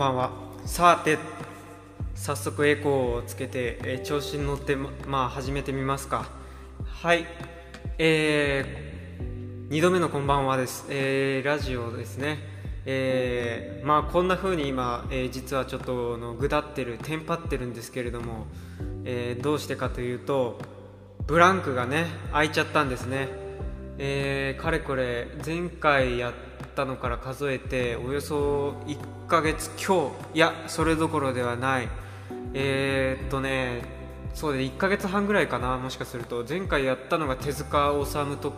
ばんは。さて早速エコーをつけて、えー調子に乗ってままあ始めてみますか。はい。えー、2度目のこんばんはです、えーラジオですね。えーまあこんな風に今、えー実はちょっとのぐだってるテンパってるんですけれども、えーどうしてかというとブランクがね空いちゃったんですね。えーかれこれ前回やったのから数えておよそ1ヶ月今日いやそれどころではない。えーっとねそうで1ヶ月半ぐらいかなもしかすると前回やったのが手塚治虫特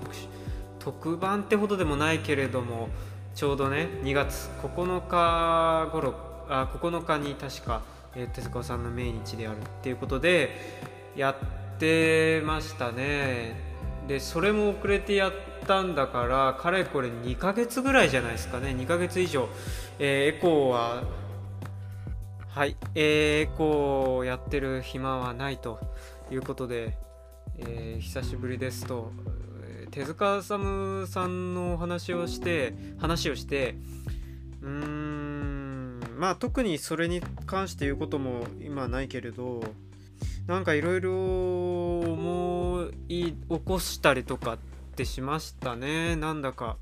特番ってほどでもないけれどもちょうどね2月9日頃あ9日に確か、えー手塚さんの命日であるっていうことでやってましたね。でそれも遅れてやったんだからかれこれ2ヶ月ぐらいじゃないですかね。2ヶ月以上、えーエコーははい、えーエコーをやってる暇はないと。いうことで、えー久しぶりですと。手塚治虫さんのお話をして話をしてうーんまあ特にそれに関して言うことも今ないけれどなんかいろいろ思い起こしたりとかってしましたね。なんだか。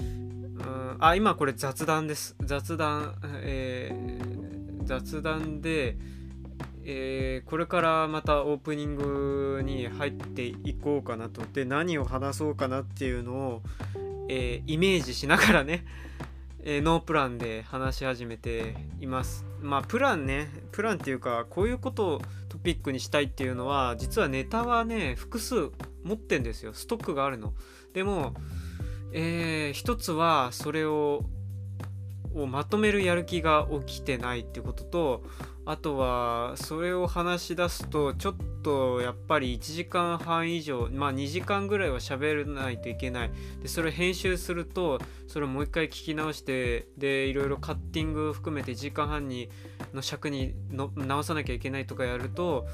うんあ今これ雑談です。雑談えー雑談でえーこれからまたオープニングに入っていこうかなと。で何を話そうかなっていうのを、えーイメージしながらね、えーノープランで話し始めています。まあプランね。プランっていうかこういうことをトピックにしたいっていうのは実はネタはね複数持ってんですよ。ストックがあるの。でもえー一つはそれををまとめるやる気が起きてないってこととあとはそれを話し出すとちょっとやっぱり1時間半以上まあ2時間ぐらいは喋らないといけない。でそれ編集するとそれをもう一回聞き直してでいろいろカッティング含めて1時間半にの尺にの直さなきゃいけないとかやると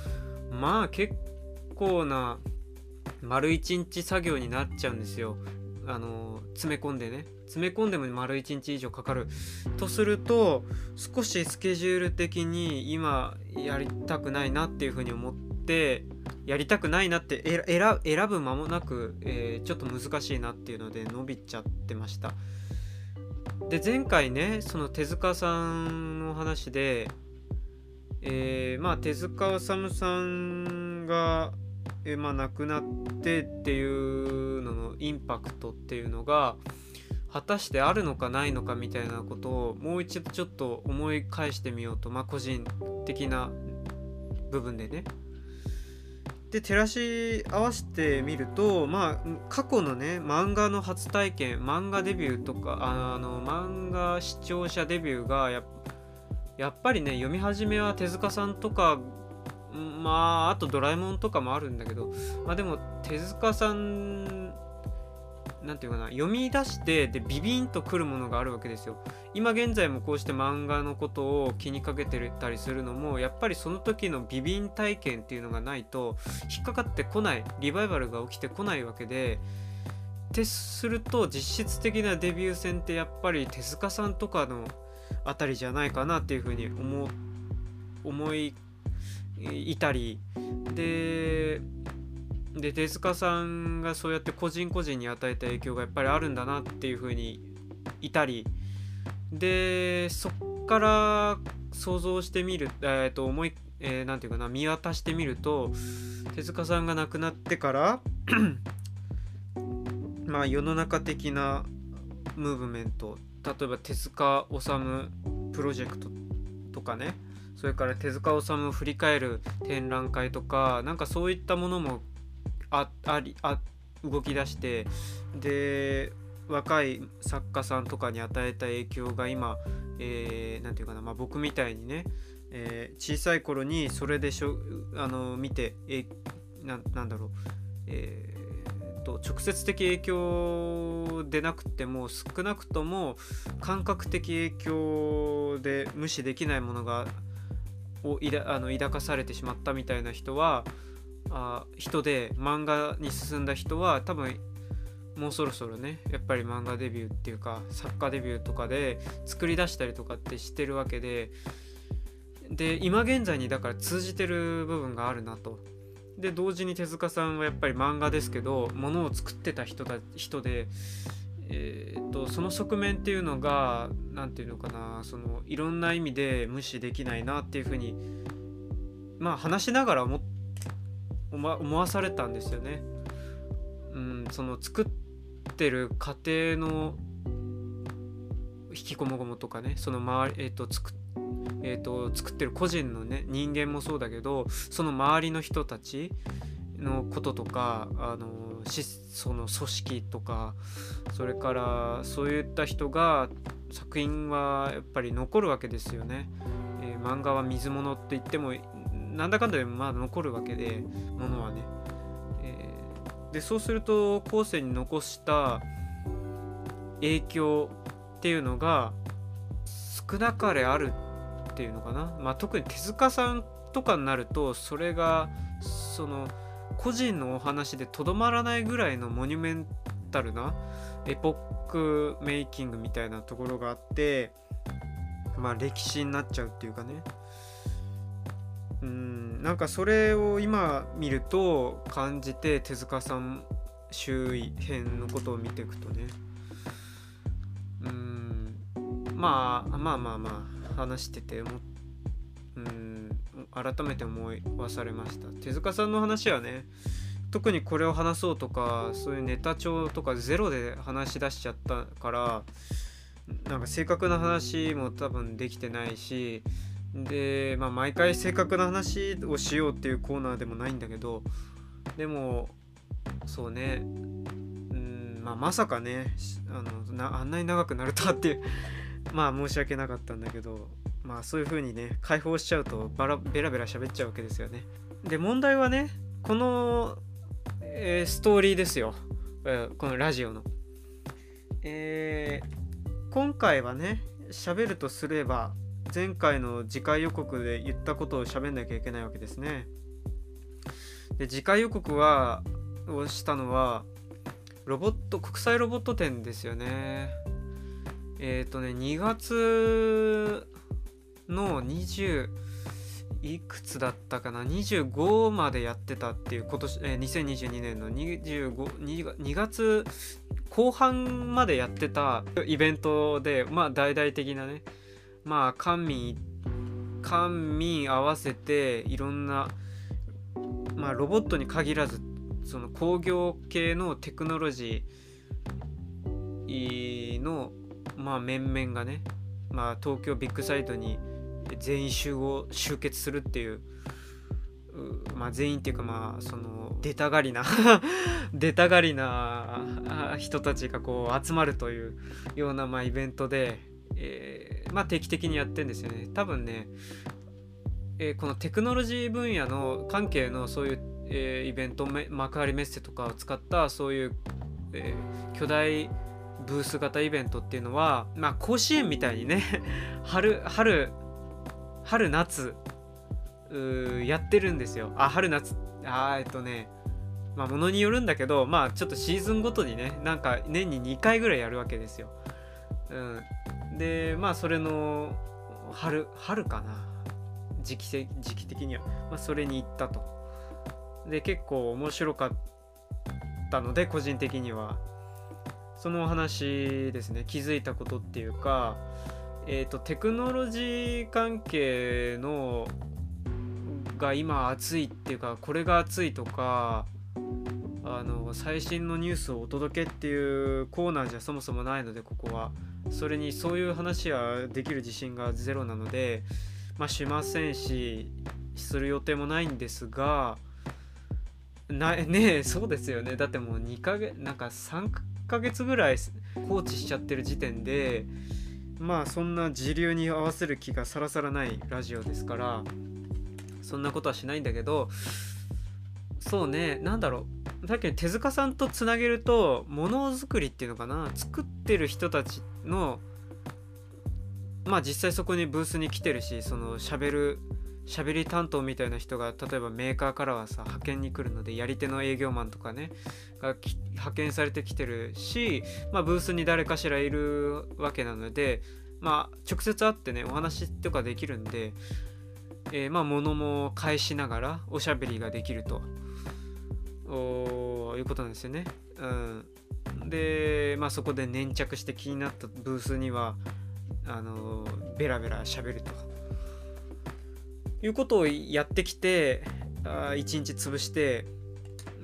まあ結構な丸1日作業になっちゃうんですよ。あの詰め込んでね詰め込んでも丸1日以上かかるとすると少しスケジュール的に今やりたくないなっていうふうに思ってやりたくないなって選選ぶ間もなく、えーちょっと難しいなっていうので伸びちゃってました。で前回ねその手塚さんの話でえーまあ手塚治虫さんが、えまあ、亡くなってっていうののインパクトっていうのが果たしてあるのかないのかみたいなことをもう一度ちょっと思い返してみようとまあ個人的な部分でね。で照らし合わせてみるとまあ過去のね漫画の初体験漫画デビューとかあの漫画視聴者デビューがやっやっぱりね読み始めは手塚さんとかまああとドラえもんとかもあるんだけどまあでも手塚さんなんていうかな読み出してでビビンとくるものがあるわけですよ。今現在もこうして漫画のことを気にかけてたりするのもやっぱりその時のビビン体験っていうのがないと引っかかってこないリバイバルが起きてこないわけでってすると実質的なデビュー戦ってやっぱり手塚さんとかのあたりじゃないかなっていうふうに思思いいたりでで手塚さんがそうやって個人個人に与えた影響がやっぱりあるんだなっていうふうにいたりでそっから想像してみるえっ、と思いえーていうかな見渡してみると手塚さんが亡くなってから まあ世の中的なムーブメント例えば手塚治虫プロジェクトとかねそれから手塚治虫を振り返る展覧会とかなんかそういったものもあありあ動き出してで若い作家さんとかに与えた影響が今えーていうかな、まあ、僕みたいにね、えー小さい頃にそれでしょあの見てえななんだろう、えーと直接的影響でなくても少なくとも感覚的影響で無視できないものがを抱あの抱かされてしまったみたいな人はあ人で漫画に進んだ人は多分もうそろそろねやっぱり漫画デビューっていうか作家デビューとかで作り出したりとかってしてるわけでで今現在にだから通じてる部分があるなと。で同時に手塚さんはやっぱり漫画ですけどものを作ってた人だ人で、えーと、その側面っていうのが何て言うのかなそのいろんな意味で無視できないなっていうふうにまあ話しながら思思わされたんですよね。うん、その作ってる過程の引きこもごもとかねその周り、えーと作えーと、作ってる個人のね人間もそうだけどその周りの人たちのこととかあのその組織とかそれからそういった人が作品はやっぱり残るわけですよね。えー、漫画は水物って言ってもなんだかんだでもまあ残るわけでものはね。えー、でそうすると後世に残した影響っていうのが少なかれあるっていうのかな、まあ、特に手塚さんとかになるとそれがその個人のお話でとどまらないぐらいのモニュメンタルなエポックメイキングみたいなところがあってまあ歴史になっちゃうっていうかね。うんなんかそれを今見ると感じて手塚さん周囲編のことを見ていくとね。うんまあまあまあまあ話しててもうん改めて思わされました。手塚さんの話はね特にこれを話そうとかそういうネタ帳とかゼロで話し出しちゃったからなんか正確な話も多分できてないしで、まあ、毎回正確な話をしようっていうコーナーでもないんだけどでもそうねうんまあまさかねあのなあんなに長くなるとはっていう まあ申し訳なかったんだけどまあそういう風にね解放しちゃうとバラベラベラ喋っちゃうわけですよね。で問題はねこの、えー、ストーリーですよ、えー、このラジオの。えー、今回はね喋るとすれば前回の次回予告で言ったことを喋んなきゃいけないわけですね。で次回予告はをしたのはロボット国際ロボット展ですよね。えっ、ー、とね、2月の20いくつだったかな？25までやってたっていう今年、えー、2022年の25 2月後半までやってたイベントでまあ大々的なねまあ官民官民合わせていろんなまあロボットに限らずその工業系のテクノロジーのまあ面々がね、まあ、東京ビッグサイトに全員集合集結するっていうまあ、全員っていうかまあその出たがりな 出たがりな人たちがこう集まるというようなまあイベントで、えー、まあ定期的にやってんですよね。多分ね、えー、このテクノロジー分野の関係のそういう、えー、イベント幕張メッセとかを使ったそういう、え巨大ブース型イベントっていうのはまあ甲子園みたいにね 春春春夏やってるんですよ。あ春夏あえっとねまあものによるんだけどまあちょっとシーズンごとにねなんか年に2回ぐらいやるわけですよ、うん、でまあそれの春春かな。時期時期的には、まあ、それに行ったと。で結構面白かったので個人的には。そのお話ですね。気づいたことっていうか、えーと、テクノロジー関係のが今熱いっていうかこれが熱いとかあの最新のニュースをお届けっていうコーナーじゃそもそもないのでここは。それにそういう話はできる自信がゼロなのでまあしませんしする予定もないんですがなねそうですよね。だってもう2ヶ月なんか3ヶヶ月ぐらい放置しちゃってる時点でまあそんな時流に合わせる気がさらさらないラジオですからそんなことはしないんだけどそうね何だろう。さっき手塚さんとつなげるとものづくりっていうのかな。作ってる人たちのまあ実際そこにブースに来てるしそのしゃべる喋り担当みたいな人が例えばメーカーからはさ派遣に来るのでやり手の営業マンとかねが派遣されてきてるし、まあ、ブースに誰かしらいるわけなので、まあ、直接会ってねお話とかできるんで、えー、まあ物も返しながらおしゃべりができると。いうことなんですよね。うん、で、まあ、そこで粘着して気になったブースにはあのベラベラ喋ると。いうことをやってきてあ1日潰して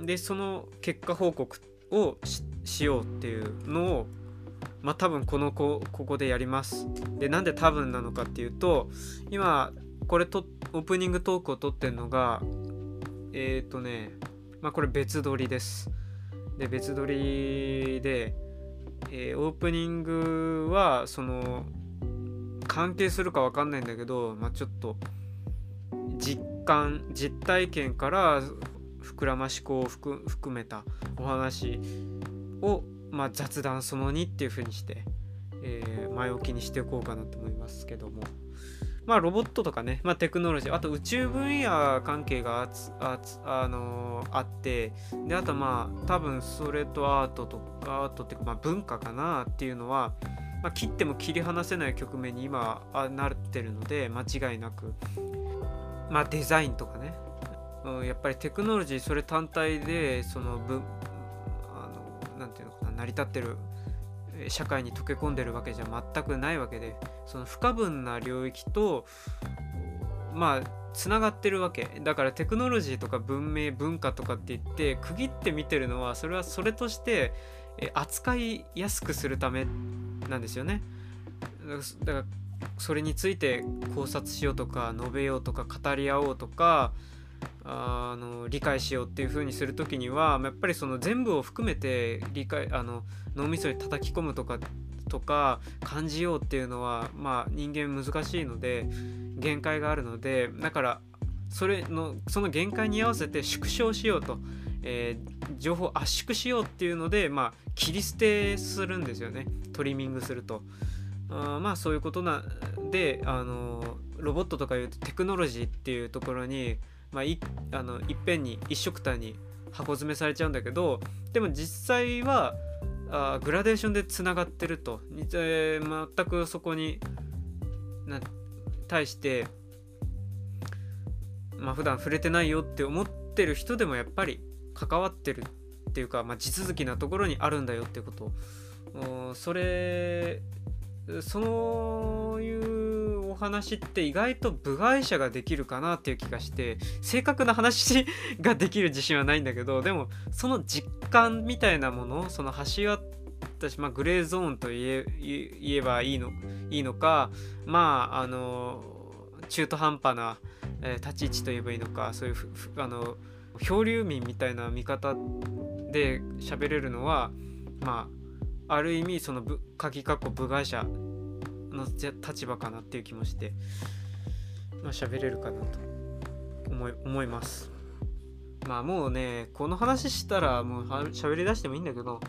でその結果報告をしようっていうのをまあ多分この子ここでやります。でなんで多分なのかっていうと今これとオープニングトークを撮ってるのがえっ、ー、とねまあこれ別撮りです。で別撮りで、えー、オープニングはその関係するか分かんないんだけど、まあ、ちょっと実感実体験から膨らまし子を含めたお話を、まあ、雑談その2っていう風にして、えー、前置きにしておこうかなと思いますけども。まあ、ロボットとかね、まあ、テクノロジー、あと宇宙分野関係があつあつ、あのー、あって、で、あとまあ、多分それとアートとか、アートっていうか、まあ、文化かなっていうのは、まあ、切っても切り離せない局面に今あなってるので間違いなくまあデザインとかね、うん、やっぱりテクノロジーそれ単体でその分あのなんていうのかな成り立ってる社会に溶け込んでるわけじゃ全くないわけでその不可分な領域とまあつながってるわけだからテクノロジーとか文明文化とかって言って区切って見てるのはそれはそれとして扱いやすくするためなんですよね。だからそれについて考察しようとか述べようとか語り合おうとかあの理解しようっていう風にする時にはやっぱりその全部を含めて理解あの脳みそに叩き込むとかとか感じようっていうのはまあ人間難しいので限界があるのでだからそれのその限界に合わせて縮小しようと、えー、情報圧縮しようっていうのでまあ切り捨てするんですよねトリミングすると。あまあそういうことなであのロボットとかいうとテクノロジーっていうところに、まあ、いあのいっぺんに一色単に箱詰めされちゃうんだけどでも実際はあグラデーションでつながってると、えー、全くそこにな対してまあ普段触れてないよって思ってる人でもやっぱり関わってるっていうか、まあ、地続きなところにあるんだよってこと。それそういうお話って意外と部外者ができるかなっていう気がして正確な話ができる自信はないんだけどでもその実感みたいなものその橋渡し、まあ、グレーゾーンと言えばいいのいいのかまああの中途半端な、え、立ち位置と言えばいいのかそういうあの漂流民みたいな見方で喋れるのはまあある意味その鍵括弧部外者の立場かなっていう気もしてまあ喋れるかなと思い思います。まあもうねこの話したらもう喋りだしてもいいんだけど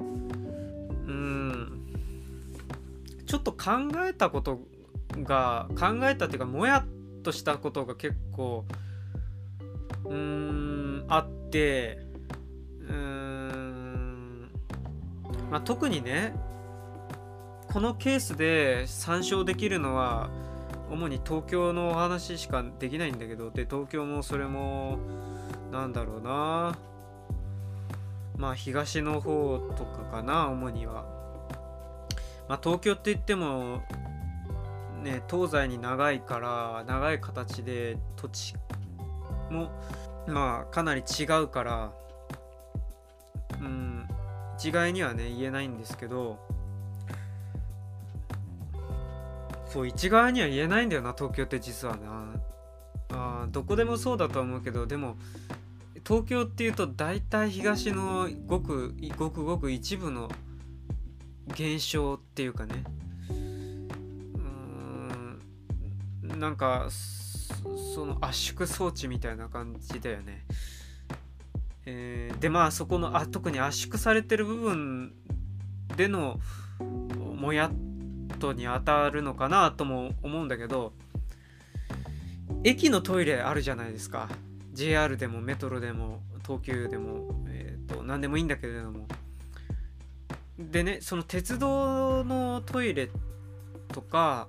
うんちょっと考えたことが考えたっていうかもやっとしたことが結構うんあってうんまあ特にねこのケースで参照できるのは主に東京のお話しかできないんだけどで東京もそれもなんだろうな。まあ東の方とかかな主には。まあ東京って言ってもね東西に長いから長い形で土地もまあかなり違うからうん一概にはね言えないんですけどそう一概には言えないんだよな東京って実はなあどこでもそうだと思うけどでも東京っていうと大体東のごくごくごく一部の現象っていうかねうんなんかその圧縮装置みたいな感じだよね。えー、でまあそこのあ特に圧縮されてる部分でのもやっとに当たるのかなとも思うんだけど駅のトイレあるじゃないですか。JR でもメトロでも東急でも、えーと、何でもいいんだけれども。でねその鉄道のトイレとか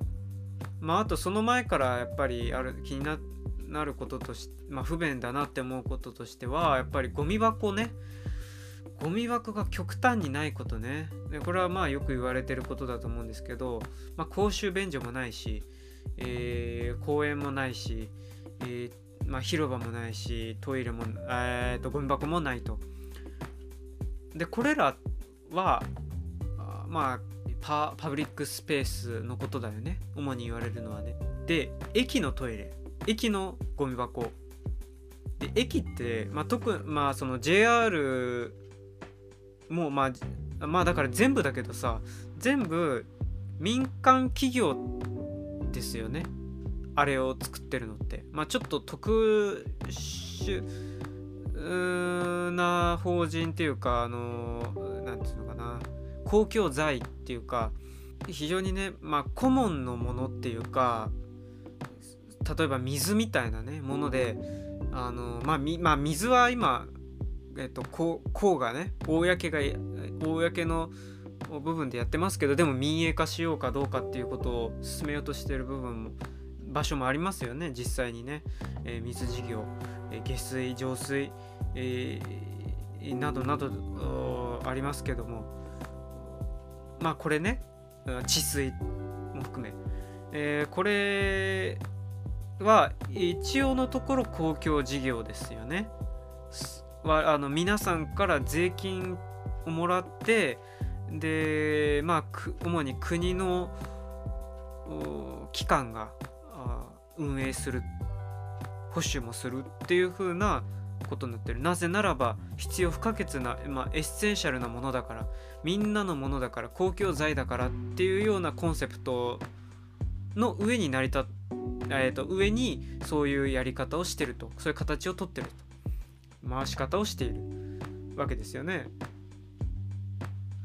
まああとその前からやっぱりある気になってなることとして、まあ、不便だなって思うこととしてはやっぱりゴミ箱ね。ゴミ箱が極端にないことね。でこれはまあよく言われてることだと思うんですけど、まあ、公衆便所もないし、えー、公園もないし、えー、まあ、広場もないしトイレも、えーと、ゴミ箱もないと。でこれらはまあパパブリックスペースのことだよね。主に言われるのはね。で駅のトイレ。駅のゴミ箱。で駅って、まあ、特まあその JR もうまあまあだから全部だけどさ全部民間企業ですよね。あれを作ってるのって。まあちょっと特殊な法人っていうかあの何て言うのかな。公共財っていうか非常にねまあ顧問のものっていうか例えば水みたいなねものであのまあ、まあ、水は今えっと、こうがね公が公の部分でやってますけどでも民営化しようかどうかっていうことを進めようとしてる部分も場所もありますよね実際にね、えー、水事業、えー、下水浄水、えー、などなどありますけども。まあこれね治水も含め、えこれは一応のところ公共事業ですよね。はあの皆さんから税金をもらってでまあ主に国の機関が運営する保守もするっていう風なことになってるなぜならば必要不可欠な、まあ、エッセンシャルなものだからみんなのものだから公共財だからっていうようなコンセプトの上に成り立っえーと上にそういうやり方をしてると。そういう形をとってると。回し方をしているわけですよね。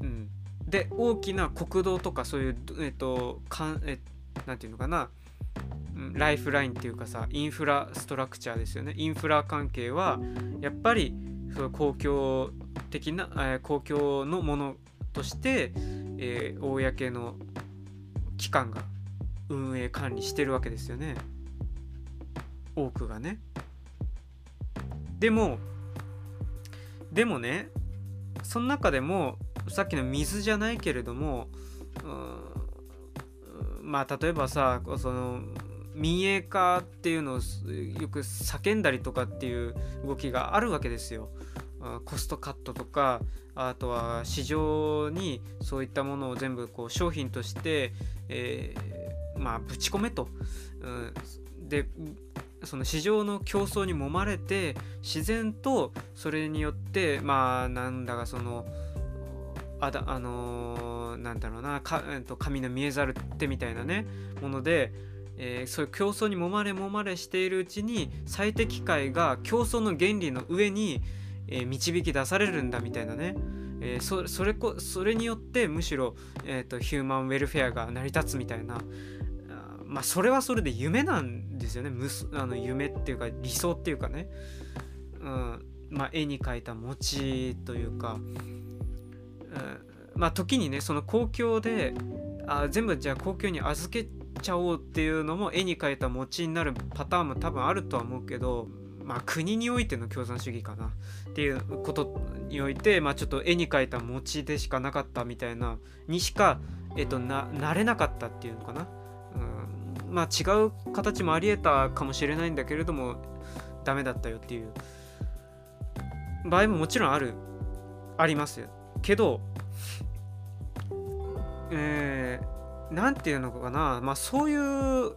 うん、で大きな国道とかそういうえっ、とかえなんていうのかな。ライフラインっていうかさインフラストラクチャーですよね。インフラ関係はやっぱりその公共的な、えー、公共のものとして、えー、公の機関が運営管理してるわけですよね多くがね。でもでもねその中でもさっきの水じゃないけれどもまあ例えばさその民営化っていうのをよく叫んだりとかっていう動きがあるわけですよ。コストカットとかあとは市場にそういったものを全部こう商品として、えー、まあぶち込めと。うん、でその市場の競争に揉まれて自然とそれによってまあなんだかそのあだあのー、なんだろうなか、えっと、神の見えざる手みたいなねもので、えー、そういう競争に揉まれ揉まれしているうちに最適解が競争の原理の上に、えー、導き出されるんだみたいなね、えー、そそれこそれによってむしろ、えーとヒューマンウェルフェアが成り立つみたいな。まあそれはそれで夢なんですよね。あの夢っていうか理想っていうかね、うん。まあ、絵に描いた餅というか、うん、まあ時にねその公共であ全部じゃあ公共に預けちゃおうっていうのも絵に描いた餅になるパターンも多分あるとは思うけどまあ国においての共産主義かなっていうことにおいてまあちょっと絵に描いた餅でしかなかったみたいなにしかえっとななれなかったっていうのかな。まあ違う形もありえたかもしれないんだけれどもダメだったよっていう。場合ももちろんあるありますよ。けどえー、なんていうのかな。まあそういう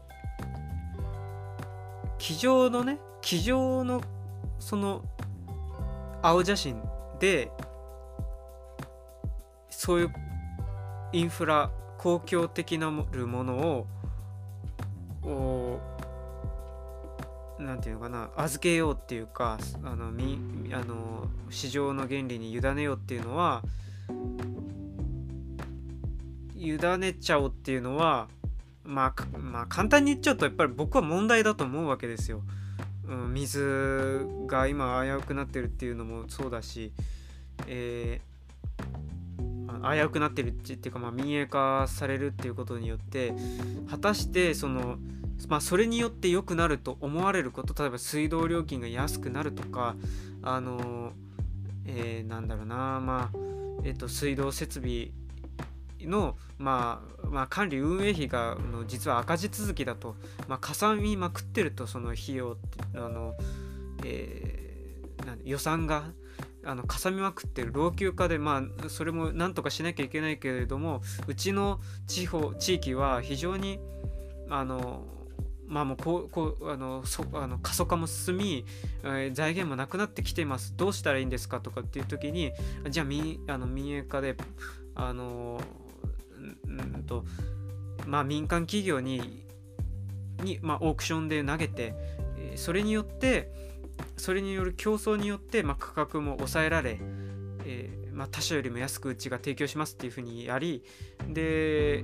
机上のね机上のその青写真でそういうインフラ公共的なるものををなんていうのかな預けようっていうかあのみあの市場の原理に委ねようっていうのは委ねちゃおうっていうのはまあ、まあ簡単に言っちゃうとやっぱり僕は問題だと思うわけですよ。うん、水が今危うくなってるっていうのもそうだし、えー、危うくなってるっていうか、まあ、民営化されるっていうことによって果たしてその、まあ、それによって良くなると思われること例えば水道料金が安くなるとかあの、えー、なんだろうなまあ、えーと水道設備の、まあ、まあ、管理運営費がの実は赤字続きだと、まあ、かさみまくってるとその費用あの、えー、予算があのかさみまくってる老朽化でまあそれもなんとかしなきゃいけないけれどもうちの地方地域は非常にあのまあもうこうこうあのそあの過疎化も進み、えー、財源もなくなってきています。どうしたらいいんですかとかっていう時にじゃあ民あの民営化であのうんとまあ、民間企業にに、まあ、オークションで投げて、えそれによってそれによる競争によって、まあ、価格も抑えられ、えー、まあ、他社よりも安くうちが提供しますっていうふうにやりで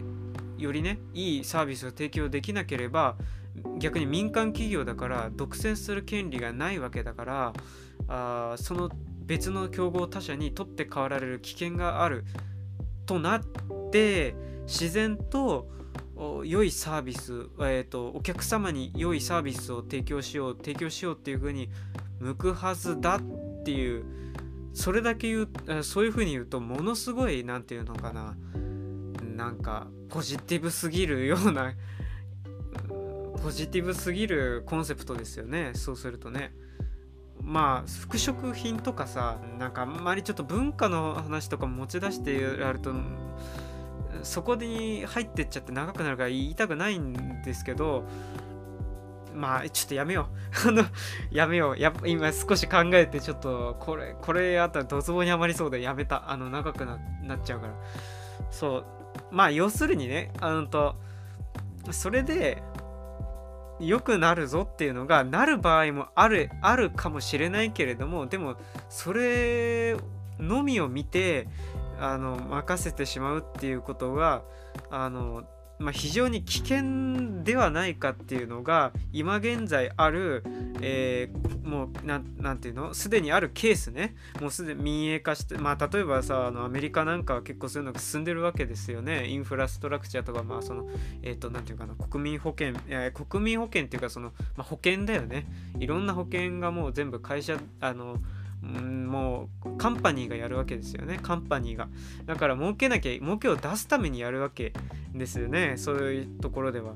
よりねいいサービスを提供できなければ逆に民間企業だから独占する権利がないわけだからあその別の競合他社に取って代わられる危険があるとなって自然と良いサービス、えーと、お客様に良いサービスを提供しよう提供しようっていう風に向くはずだっていうそれだけ言うそういう風に言うとものすごい何て言うのかななんかポジティブすぎるようなポジティブすぎるコンセプトですよねそうするとね。まあ服飾品とかさなんかあんまりちょっと文化の話とか持ち出してやるとそこに入ってっちゃって長くなるから言いたくないんですけどまあちょっとやめよう。あのやめよう。や今少し考えてちょっとこれこれあったらドツボにはまりそうでやめた。あの長くなっちゃうから。そう。まあ要するにねあのとそれで良くなるぞっていうのがなる場合もあるあるかもしれないけれどもでもそれのみを見てあの任せてしまうっていうことがあのまあ、非常に危険ではないかっていうのが今現在ある、えー、もうななんていうの？すでにあるケースね。もうすでに民営化してまあ例えばさあのアメリカなんかは結構そういうのが進んでるわけですよね。インフラストラクチャーとかまあそのえっ、ー、となんていうかな国民保険、え、国民保険っていうかその、まあ、保険だよね。いろんな保険がもう全部会社あのうんもうカンパニーがやるわけですよね。カンパニーが。だから儲けなきゃ儲けを出すためにやるわけですよね。そういうところでは。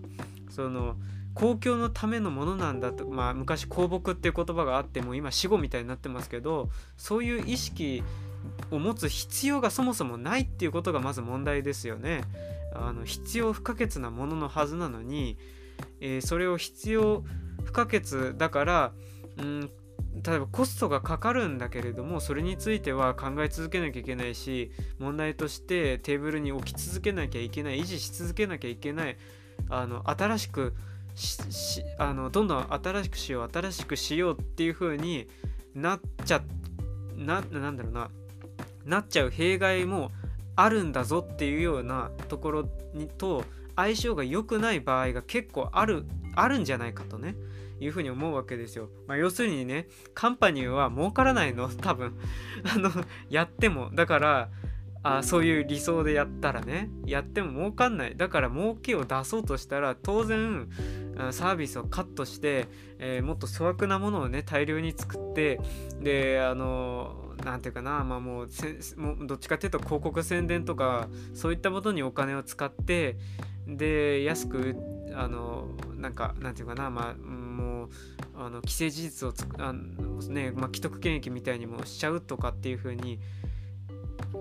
その公共のためのものなんだとまあ昔公木っていう言葉があっても今死後みたいになってますけどそういう意識を持つ必要がそもそもないっていうことがまず問題ですよね。あの必要不可欠なもののはずなのに、えー、それを必要不可欠だから、うん、例えばコストがかかるんだけれどもそれについては考え続けなきゃいけないし問題としてテーブルに置き続けなきゃいけない維持し続けなきゃいけないあの新しくあのどんどん新しくしよう新しくしようっていう風になっちゃななんだろうな。なっちゃう弊害もあるんだぞっていうようなところにと相性が良くない場合が結構あるあるんじゃないかとね。いうふうに思うわけですよ。まあ、要するにね、カンパニーは儲からないの、多分。あの、やっても。だから、あそういう理想でやったらねやっても儲かんないだから儲けを出そうとしたら当然サービスをカットして、えー、もっと粗悪なものをね大量に作ってであの何て言うかなまあもうもどっちかっていうと広告宣伝とかそういったものにお金を使ってで安くあのなんかなんていうかなまあもうあの既成事実をつあの、ねまあ、既得権益みたいにもしちゃうとかっていう風に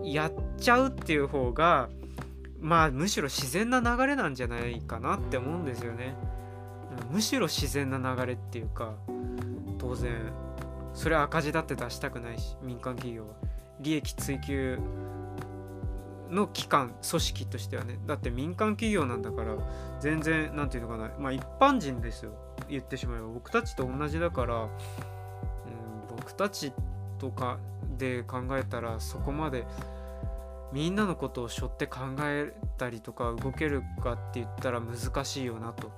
やっちゃうっていう方がまあむしろ自然な流れなんじゃないかなって思うんですよね。むしろ自然な流れっていうか当然それ赤字だって出したくないし民間企業は。利益追求の機関組織としてはね。だって民間企業なんだから全然何て言うのかな。まあ一般人ですよ。言ってしまえば僕たちと同じだから、うん、僕たちとかで考えたらそこまでみんなのことを背負って考えたりとか動けるかって言ったら難しいよなと、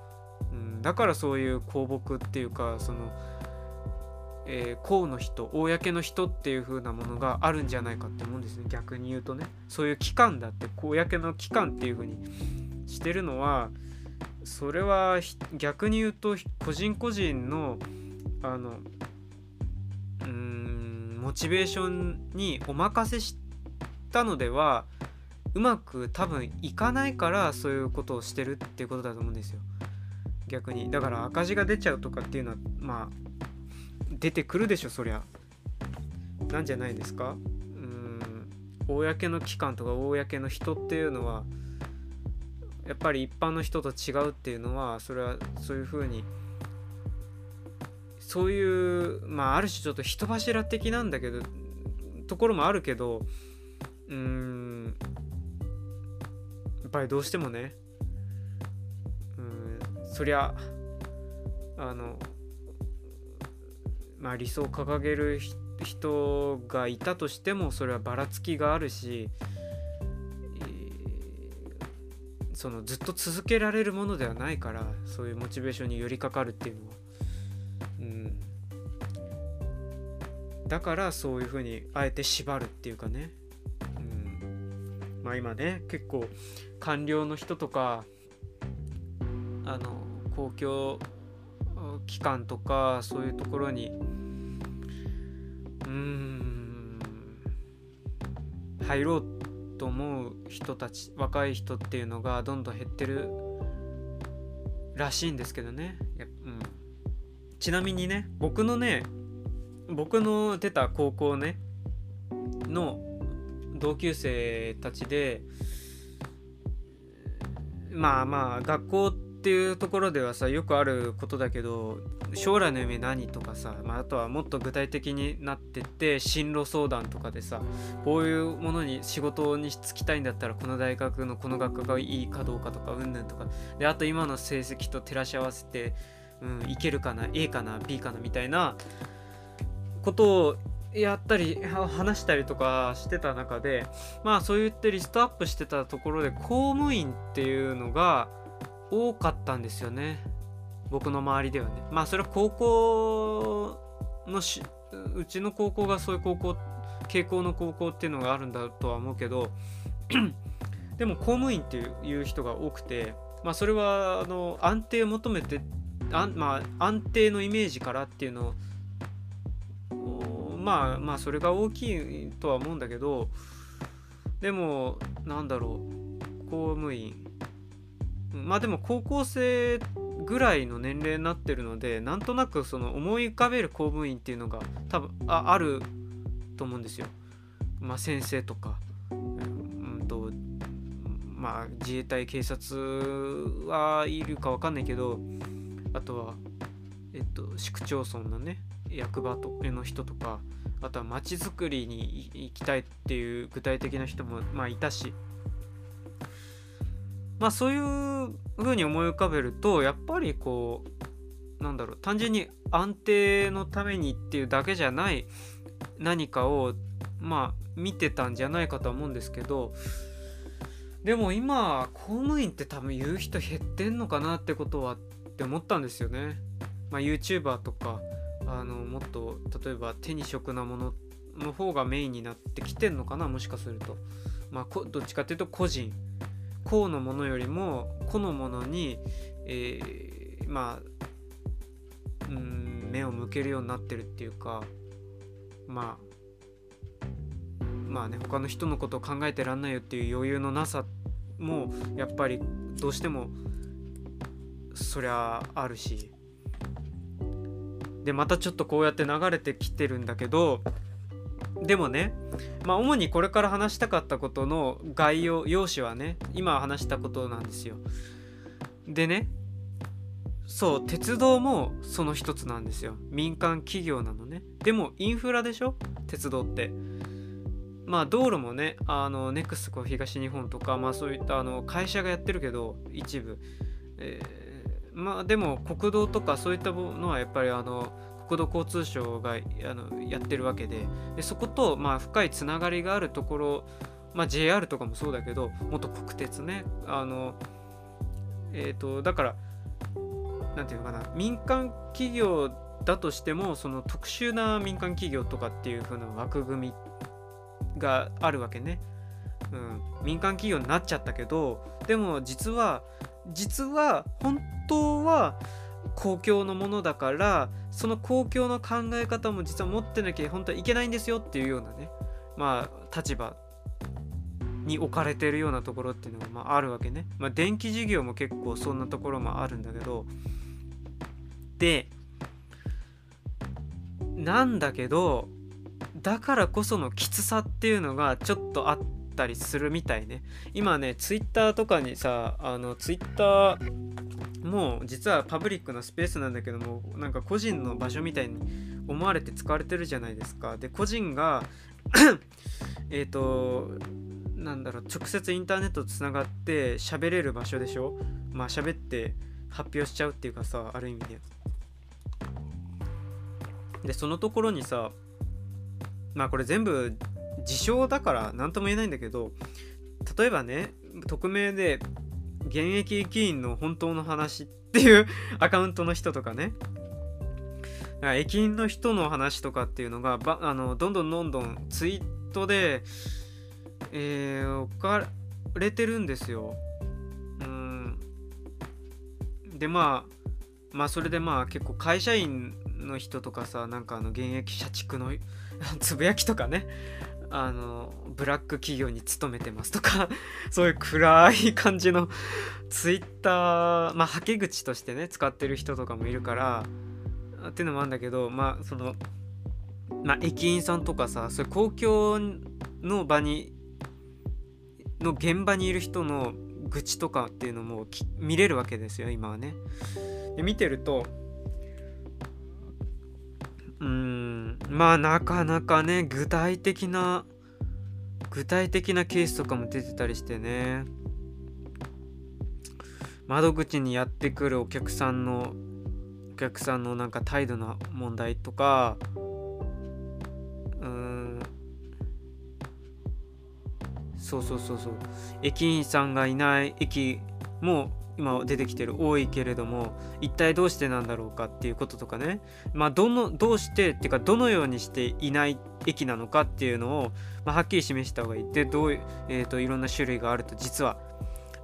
うん、だからそういう公僕っていうかその、えー、公の人公の人っていう風なものがあるんじゃないかって思うんですね。逆に言うとね。そういう機関だって公の機関っていう風にしてるのはそれは逆に言うと個人個人のあのうんモチベーションにお任せしたのではうまく多分いかないからそういうことをしてるっていうことだと思うんですよ。逆にだから赤字が出ちゃうとかっていうのはまあ出てくるでしょそりゃ。なんじゃないですか。うん。公の機関とか公の人っていうのはやっぱり一般の人と違うっていうのはそれはそういうふうにそういうまあある種ちょっと人柱的なんだけどところもあるけどうんやっぱりどうしてもねうんそりゃあのまあ理想を掲げる人がいたとしてもそれはばらつきがあるしそのずっと続けられるものではないからそういうモチベーションに寄りかかるっていうのは。うん、だからそういうふうにあえて縛るっていうかね、うん、まあ今ね結構官僚の人とかあの公共機関とかそういうところにうん入ろうってと思う人たち若い人っていうのがどんどん減ってるらしいんですけどね、うん、ちなみにね僕のね僕の出た高校ねの同級生たちでまあまあ学校ってっていうところではさよくあることだけど将来の夢何とかさ、まあ、あとはもっと具体的になってって進路相談とかでさこういうものに仕事に就きたいんだったらこの大学のこの学科がいいかどうかとかうんぬんとか。であと今の成績と照らし合わせて、うん、いけるかな A かな B かなみたいなことをやったり話したりとかしてた中でまあそう言ってリストアップしてたところで公務員っていうのが多かったんですよね。僕の周りではね。まあそれは高校のしうちの高校がそういう高校傾向の高校っていうのがあるんだとは思うけど でも公務員っていう人が多くてまあそれはあの安定を求めてあまあ安定のイメージからっていうのまあまあそれが大きいとは思うんだけどでもなんだろう。公務員まあでも高校生ぐらいの年齢になってるのでなんとなくその思い浮かべる公務員っていうのが多分ああると思うんですよ。まあ、先生とか、うんとまあ、自衛隊警察はいるか分かんないけどあとは、えっと、市区町村のね役場との人とかあとは町づくりに行きたいっていう具体的な人も、まあ、いたしまあそういう風に思い浮かべるとやっぱりこうなんだろう単純に安定のためにっていうだけじゃない何かをまあ見てたんじゃないかと思うんですけどでも今公務員って多分言う人減ってんのかなってことはって思ったんですよね。まあ、YouTuber とかあのもっと例えば手に職なものの方がメインになってきてんのかなもしかすると。まあどっちかっていうと個人公のものよりも個のものに、えー、まあうん目を向けるようになってるっていうかまあまあね他の人のことを考えてらんないよっていう余裕のなさもやっぱりどうしてもそりゃあるし。でまたちょっとこうやって流れてきてるんだけどでもね、まあ、主にこれから話したかったことの概要用紙はね今話したことなんですよ。でねそう鉄道もその一つなんですよ。民間企業なのね。でもインフラでしょ？鉄道って。まあ道路もねあのネクスコ東日本とかまあそういったあの会社がやってるけど一部、えー、まあでも国道とかそういったものはやっぱりあの国土交通省があのやってるわけででそことまあ深いつながりがあるところまあ JR とかもそうだけど元国鉄ねあのえっ、ー、とだから何て言うのかな民間企業だとしてもその特殊な民間企業とかっていう風な枠組みがあるわけね。うん、民間企業になっちゃったけどでも実は実は本当は公共のものだからその公共の考え方も実は持ってなきゃ本当はいけないんですよっていうようなねまあ立場に置かれてるようなところっていうのがまああるわけね。まあ電気事業も結構そんなところもあるんだけどでなんだけどだからこそのきつさっていうのがちょっとあったりするみたいね今ねツイッターとかにさあのツイッターもう実はパブリックなスペースなんだけどもなんか個人の場所みたいに思われて使われてるじゃないですか。で個人が えっとなんだろう直接インターネットとつながって喋れる場所でしょ？まあ喋って発表しちゃうっていうかさある意味で。でそのところにさまあこれ全部自称だから何とも言えないんだけど例えばね匿名で現役駅員の本当の話っていう アカウントの人とかね。駅員の人の話とかっていうのがばあのどんどんどんどんツイートで、えー、置かれてるんですよ。うん。でまあまあそれでまあ結構会社員の人とかさなんかあの現役社畜の つぶやきとかね。あのブラック企業に勤めてますとか そういう暗い感じのツイッターまあはけ口としてね使ってる人とかもいるからっていうのもあるんだけどまあそのまあ駅員さんとかさそういう公共の場にの現場にいる人の愚痴とかっていうのも見れるわけですよ今はね。で見てるとうんまあなかなかね具体的な具体的なケースとかも出てたりしてね。窓口にやってくるお客さんのお客さんのなんか態度の問題とかうん。そうそうそうそう。駅員さんがいない駅も今出てきてる多いけれども一体どうしてなんだろうかっていうこととかね。まあどのどうしてっていうかどのようにしていない駅なのかっていうのを、まあ、はっきり示した方がいい。でどうい、えーと、いろんな種類があると実は。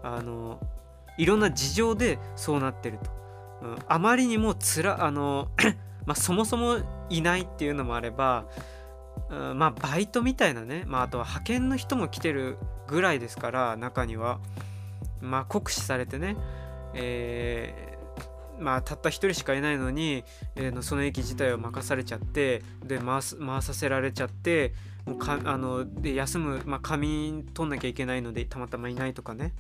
あのいろんな事情でそうなってると、うん、あまりにもつらあのまあそもそもいないっていうのもあればうん、まあバイトみたいなね、まあ、あとは派遣の人も来てるぐらいですから中には。まあ、酷使されてね、えー、まあ、たった一人しかいないのに、えー、その駅自体を任されちゃってで回す回させられちゃってもうかあので休む、まあ、仮眠取んなきゃいけないのでたまたまいないとかね。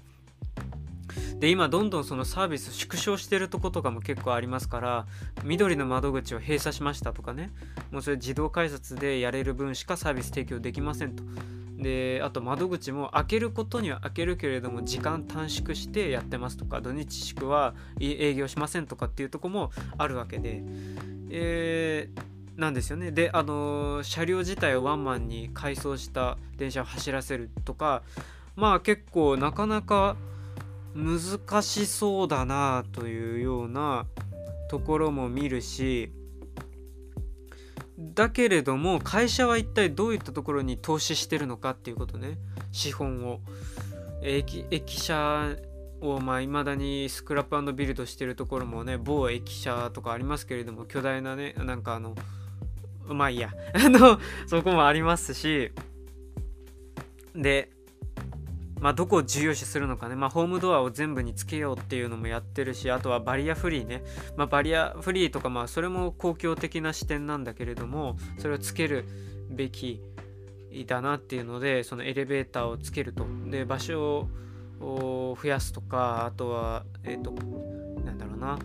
で今どんどんそのサービス縮小してるとことかも結構ありますから緑の窓口を閉鎖しましたとかね。もうそれ自動改札でやれる分しかサービス提供できませんと。であと窓口も開けることには開けるけれども時間短縮してやってますとか土日祝は営業しませんとかっていうとこもあるわけで、えー、なんですよね。であの車両自体をワンマンに改装した電車を走らせるとかまあ結構なかなか難しそうだなというようなところも見るしだけれども会社は一体どういったところに投資してるのかっていうことね。資本を。駅駅舎をまあ未だにスクラップビルドしてるところもね某駅舎とかありますけれども巨大なねなんかあのまあいいや。あのそこもありますし。でまあ、どこを重要視するのかね、まあ、ホームドアを全部につけようっていうのもやってるしあとはバリアフリーね、まあ、バリアフリーとかまあそれも公共的な視点なんだけれどもそれをつけるべきだなっていうのでそのエレベーターをつけると。で場所を増やすとかあとはえっ、ー、となんだろうな。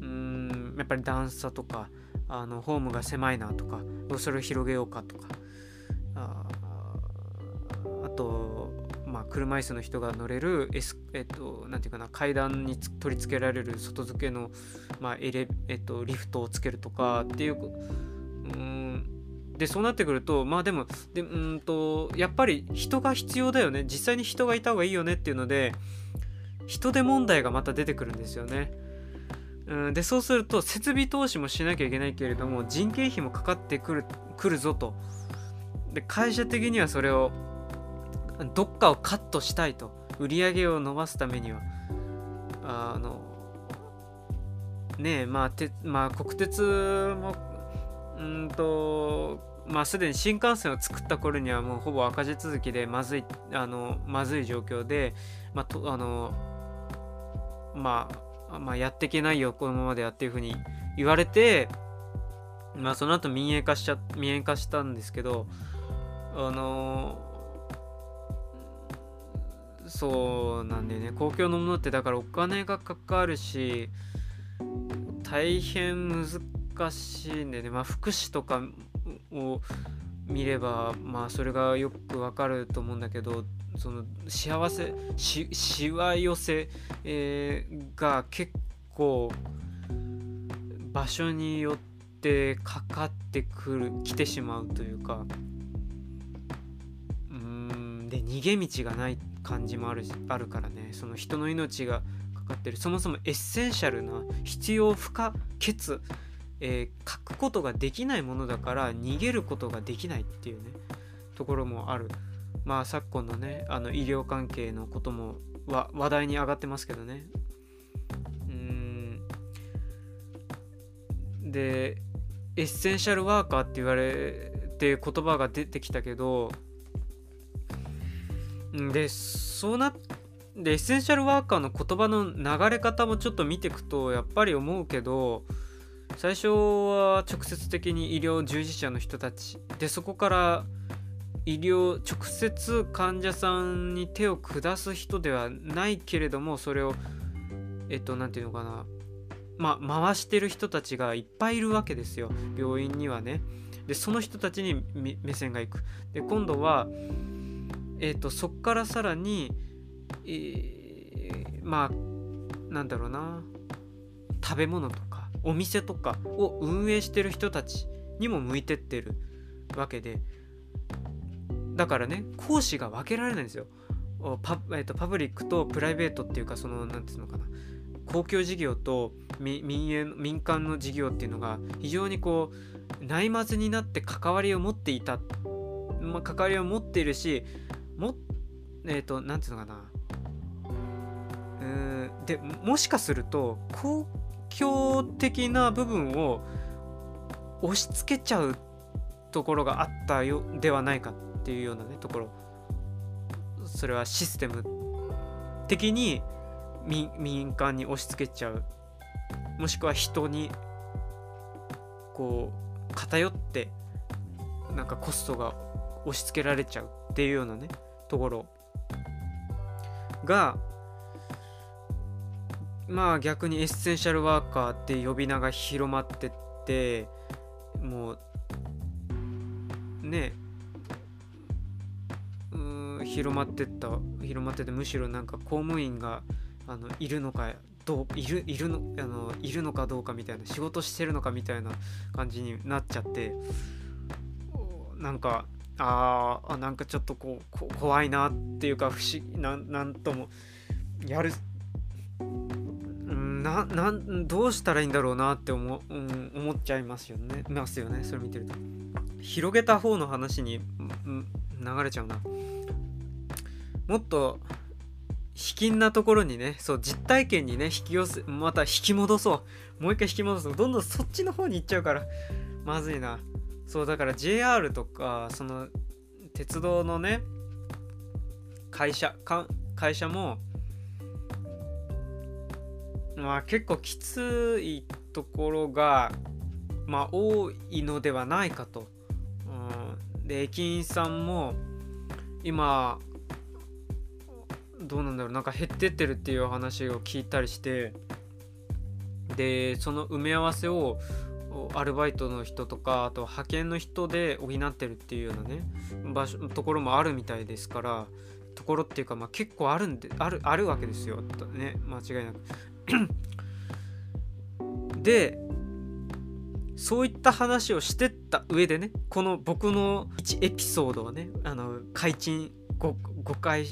うんやっぱり段差とかあのホームが狭いなとかそれを広げようかとか。ああと、車椅子の人が乗れる、S えっと、なんていうかな階段に取り付けられる外付けの、まあエレえっと、リフトをつけるとかっていううんでそうなってくるとまあでもでうんとやっぱり人が必要だよね実際に人がいた方がいいよねっていうので人手問題がまた出てくるんですよね。うん、でそうすると設備投資もしなきゃいけないけれども人件費もかかってくるくるぞとで会社的にはそれをどっかをカットしたいと。売り上げを伸ばすためには。あのねえまあて、まあ、国鉄もうんとまあすでに新幹線を作った頃にはもうほぼ赤字続きでまずいあのまずい状況で、まあ、とあのまあ、まあ、やっていけないよこのままではっていうふうに言われてまあその後民営化しちゃ民営化したんですけどあのそうなんでね。公共のものってだからお金がかかるし大変難しいんでね。まあ福祉とかを見ればまあそれがよくわかると思うんだけどその幸せししわ寄せ、えー、が結構場所によってかかってくる来てしまうというか。うん。で逃げ道がない。っ感じもあるあるからね。その人の命がかかってる。そもそもエッセンシャルな必要不可欠、えー、欠くことができないものだから逃げることができないっていうねところもある。まあ昨今のねあの医療関係のことも話題に上がってますけどね。うん。でエッセンシャルワーカーって言われて言葉が出てきたけどでそうなでエッセンシャルワーカーの言葉の流れ方もちょっと見ていくとやっぱり思うけど最初は直接的に医療従事者の人たちでそこから医療直接患者さんに手を下す人ではないけれどもそれをえっと何て言うのかな。まあ回してる人たちがいっぱいいるわけですよ。病院にはね。でその人たちに目線がいく。で今度はえっとそっからさらに、えー、まあなんだろうな。食べ物とかお店とかを運営してる人たちにも向いてってるわけで。だからね講師が分けられないんですよ。パ,、えーと、パブリックとプライベートっていうかその何て言うのかな。公共事業と民営民間の事業っていうのが非常にこう内末になって関わりを持っていた、まあ、関わりを持っているしもえっ、ー、と何て言うのかな。うんでもしかすると公共的な部分を押し付けちゃうところがあったよではないかっていうようなねところ。それはシステム的に民間に押し付けちゃう。もしくは人にこう偏ってなんかコストが押し付けられちゃうっていうようなね。ところ。がまあ逆にエッセンシャルワーカーって呼び名が広まってってもうねう広まってった広まっててむしろなんか公務員があのいるのかどういるいるのあのいるのかどうかみたいな仕事してるのかみたいな感じになっちゃってなんかああなんかちょっとこう怖いなっていうか不思議ななんともやるななんどうしたらいいんだろうなって思,、うん、思っちゃいますよね。ますよねそれ見てると。広げた方の話に、うん、流れちゃうな。もっと卑近なところにねそう実体験にね引き寄せまた引き戻そう。もう一回引き戻すどんどんそっちの方に行っちゃうからまずいな。そうだから JR とかその鉄道のね会社会社もまあ結構きついところがまあ多いのではないかと、うん、で駅員さんも今どうなんだろうなんか減ってってるっていう話を聞いたりしてでその埋め合わせをアルバイトの人とかあと派遣の人で補ってるっていうようなね場所ところもあるみたいですからところっていうか、まあ、結構あるんであるあるわけですよ。ね間違いなく。でそういった話をしてった上でねこの僕の1エピソードをねあの開陳 5, 5回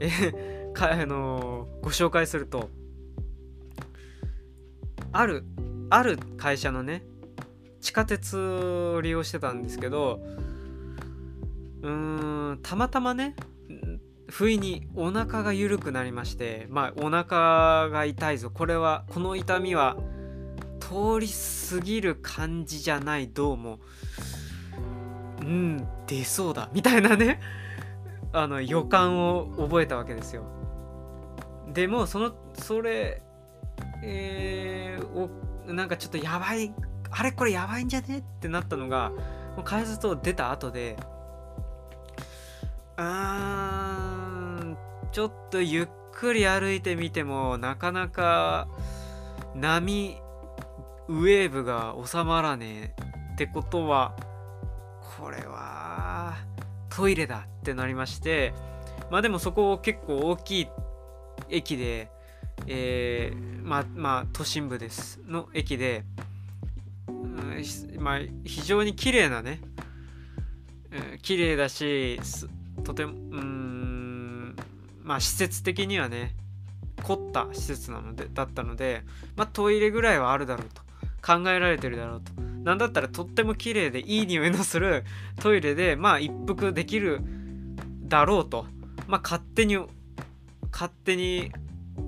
えかあのご紹介するとあるある会社のね地下鉄を利用してたんですけどうーんたまたまね不意にお腹が緩くなりましてまあお腹が痛いぞ。これはこの痛みは通り過ぎる感じじゃないどうもうん出そうだ。みたいなねあの予感を覚えたわけですよ。でもそのそれ、えー、をなんかちょっとやばいあれこれやばいんじゃねってなったのがもう開発と出た後でうーんちょっとゆっくり歩いてみてもなかなか波ウェーブが収まらねえってことはこれはトイレだってなりましてまあでもそこ結構大きい駅でえー、まあまあ都心部ですの駅で、うんまあ、非常に綺麗なね、うん、綺麗だしとてもうんまあ施設的にはね凝った施設なのでだったのでまあトイレぐらいはあるだろうと考えられてるだろうとなんだったらとっても綺麗でいい匂いのするトイレでまあ一服できるだろうとまあ勝手に勝手に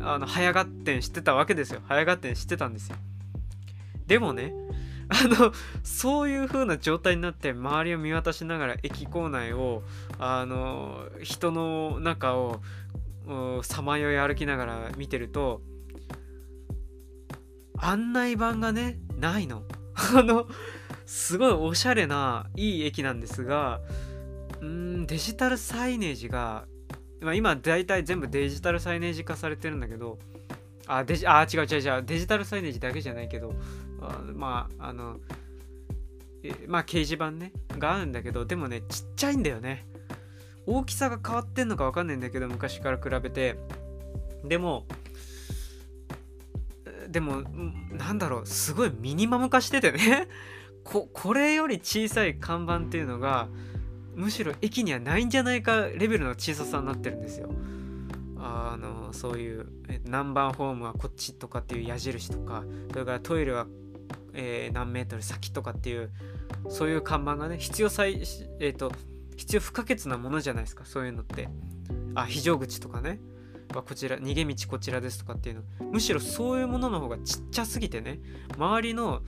あの早合点してたわけですよ。早合点してたんですよ。でもね あのそういう風な状態になって周りを見渡しながら駅構内をあの人の中をさまよい歩きながら見てると案内板がねないの。あのすごいおしゃれないい駅なんですがうんデジタルサイネージが、まあ、今大体全部デジタルサイネージ化されてるんだけどあデジあ違う違う違うデジタルサイネージだけじゃないけどあまああのえまあ掲示板ねがあるんだけどでもねちっちゃいんだよね。大きさが変わってんのか分かんないんだけど昔から比べて。でもでもなんだろうすごいミニマム化しててね。ここれより小さい看板っていうのがむしろ駅にはないんじゃないかレベルの小ささになってるんですよ。あのそういう何番ホームはこっちとかっていう矢印とかそれからトイレは、えー、何メートル先とかっていうそういう看板がね必要最、えーと、必要不可欠なものじゃないですかそういうのって。あ非常口とかね。はこちら逃げ道こちらですとかっていうの。むしろそういうものの方がちっちゃすぎてね周りの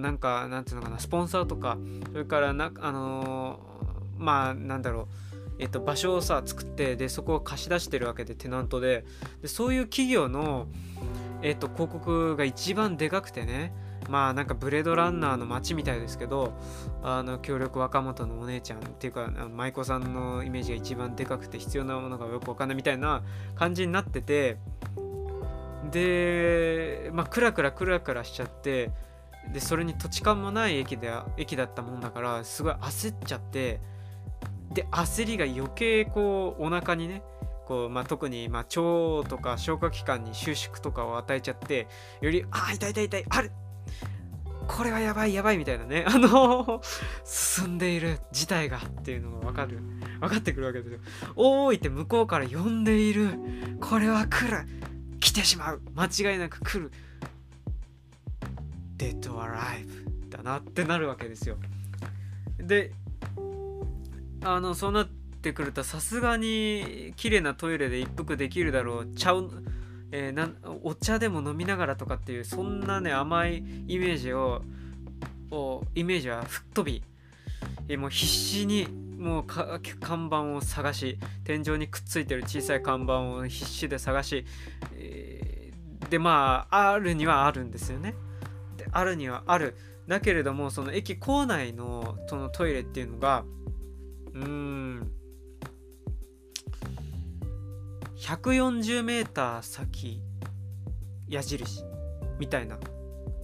なんかなんていうのかなスポンサーとかそれからなあのー、まあなんだろうえっと、場所をさ作ってでそこを貸し出してるわけでテナントで。でそういう企業の、えっと、広告が一番でかくてね。まあなんかブレードランナーの街みたいですけどあの協力若元のお姉ちゃんっていうか舞妓さんのイメージが一番でかくて必要なものがよくわかんないみたいな感じになってて。でまあクラクラクラクラしちゃってでそれに土地勘もない駅で駅だったもんだからすごい焦っちゃって。で焦りが余計こうお腹にねこう、まあ、特に、まあ、腸とか消化器官に収縮とかを与えちゃってよりあ痛い痛い痛いあるこれはやばいやばいみたいなね、あの進んでいる事態がっていうのが分かる、分かってくるわけですよ。おーいって向こうから呼んでいる。これは来る。来てしまう。間違いなく来る。デッドアライブだなってなるわけですよ。で、あの、そうなってくると、さすがに綺麗なトイレで一服できるだろう。ちゃう。えー、なお茶でも飲みながらとかっていうそんなね甘いイメージをイメージは吹っ飛び、えー、もう必死にもう看板を探し天井にくっついてる小さい看板を必死で探し、えー、でまああるにはあるんですよねであるにはあるだけれどもその駅構内のそのトイレっていうのがうーん 140m 先矢印みたいな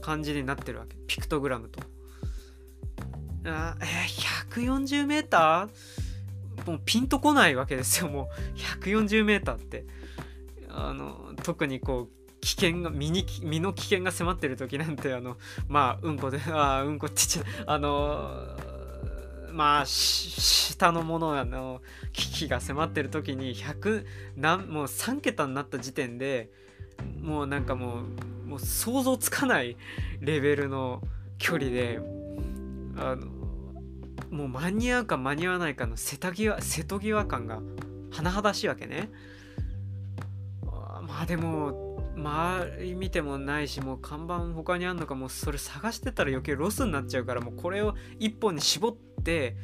感じになってるわけ。ピクトグラムと。あえー、140m? もうピンとこないわけですよもう。140m って。あの特にこう危険が身に身の危険が迫ってる時なんてあのまあうんこであうんこって言っちゃあのまあ下のものの危機が迫ってる時に100何もう3桁になった時点でもうなんかもうもう想像つかないレベルの距離であのもう間に合うか間に合わないかの瀬戸際瀬戸際感が甚だしいわけね。まあでも周り見てもないしもう看板他にあんのかもうそれ探してたら余計ロスになっちゃうからもうこれを一本に絞って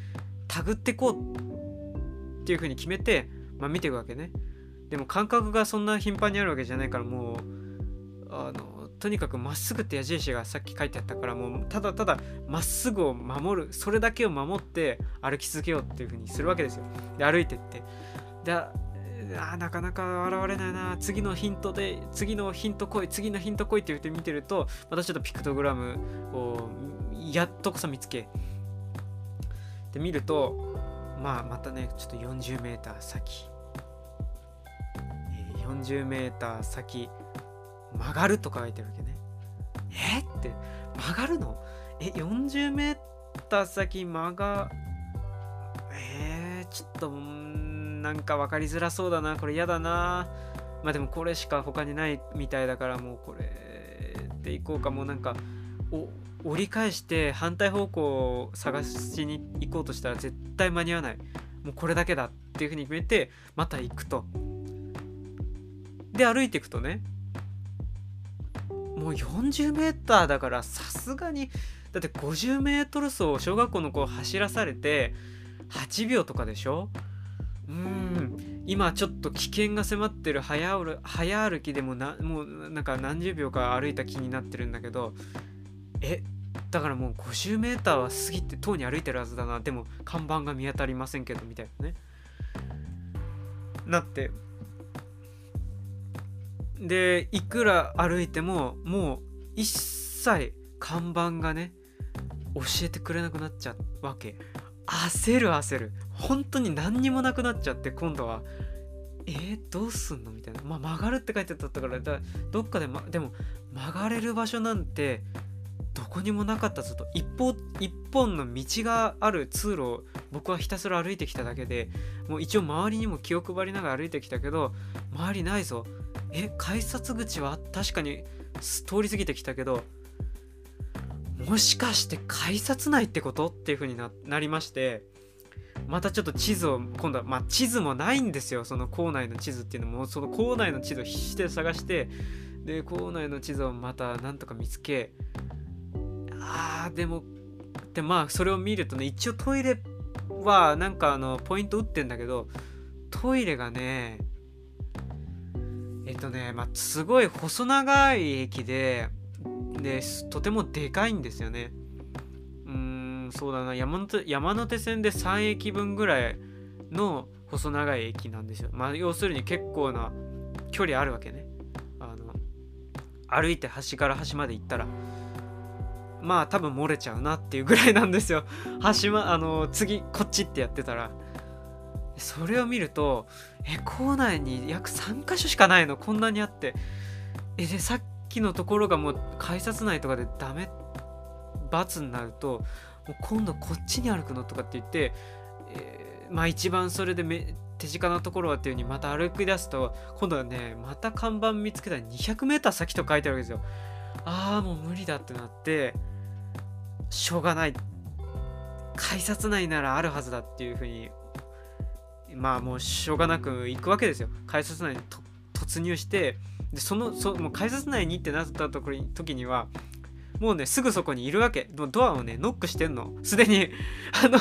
タグってこうっていう風に決めて、まあ、見ていくわけね。でも感覚がそんな頻繁にあるわけじゃないからもうあのとにかくまっすぐって矢印がさっき書いてあったからもうただただまっすぐを守るそれだけを守って歩き続けようっていう風にするわけですよ。で歩いてってであなかなか現れないな次のヒントで次のヒント来い次のヒント来いって言って見てるとまたちょっとピクトグラムをやっとこそ見つけで見るとまあまたねちょっと 40m 先。40m 先曲がると書いてるわけね。え？って。曲がるの？え 40m 先曲がえー、ちょっとなんか分かりづらそうだな。これ嫌だな。まあでもこれしか他にないみたいだからもうこれでいこうか。もうなんかお折り返して反対方向を探しに行こうとしたら絶対間に合わない。もうこれだけだっていうふうに決めてまた行くと。で歩いていくとねもう 40m だからさすがにだって 50m 走を小学校の子走らされて8秒とかでしょ？うん。今ちょっと危険が迫ってる早歩早歩きでもなもうなんか何十秒か歩いた気になってるんだけどえだからもう 50m は過ぎて塔に歩いてるはずだな。でも看板が見当たりませんけどみたいなね。なって。でいくら歩いてももう一切看板がね教えてくれなくなっちゃうわけ。焦る焦る。本当に何にもなくなっちゃって今度は。えー、どうすんの？みたいな。まあ曲がるって書いてあったからだどっかで、ま、でも曲がれる場所なんてどこにもなかったぞと。一方一本の道がある通路を僕はひたすら歩いてきただけでもう一応周りにも気を配りながら歩いてきたけど周りないぞ。え改札口は確かに通り過ぎてきたけどもしかして改札内ってこと？っていう風にななりましてまたちょっと地図を今度はまあ地図もないんですよ。その校内の地図っていうのも。その校内の地図を必死で探してで校内の地図をまたなんとか見つけあーでもでまあそれを見るとね一応トイレはなんかあのポイント打ってんだけどトイレがねえっとねまあすごい細長い駅ででとてもでかいんですよね。うーんそうだな。山手山手線で3駅分ぐらいの細長い駅なんですよ。まあ要するに結構な距離あるわけね。あの歩いて端から端まで行ったら。まあ多分漏れちゃうなっていうぐらいなんですよ。端まあの次こっちってやってたら。それを見るとえ校内に約3箇所しかないの？こんなにあって。えでさっきのところがもう改札内とかでダメ罰になるともう今度こっちに歩くのとかって言って、えー、まあ一番それでめ手近なところはっていう風にまた歩き出すと今度はねまた看板見つけたら 200m 先と書いてあるわけですよ。ああもう無理だってなってしょうがない。改札内ならあるはずだっていうふうにまあもうしょうがなく行くわけですよ。改札内に突入してでそのそもう改札内にってなったところ時にはもうねすぐそこにいるわけ。ドアをねノックしてんの。すでにあの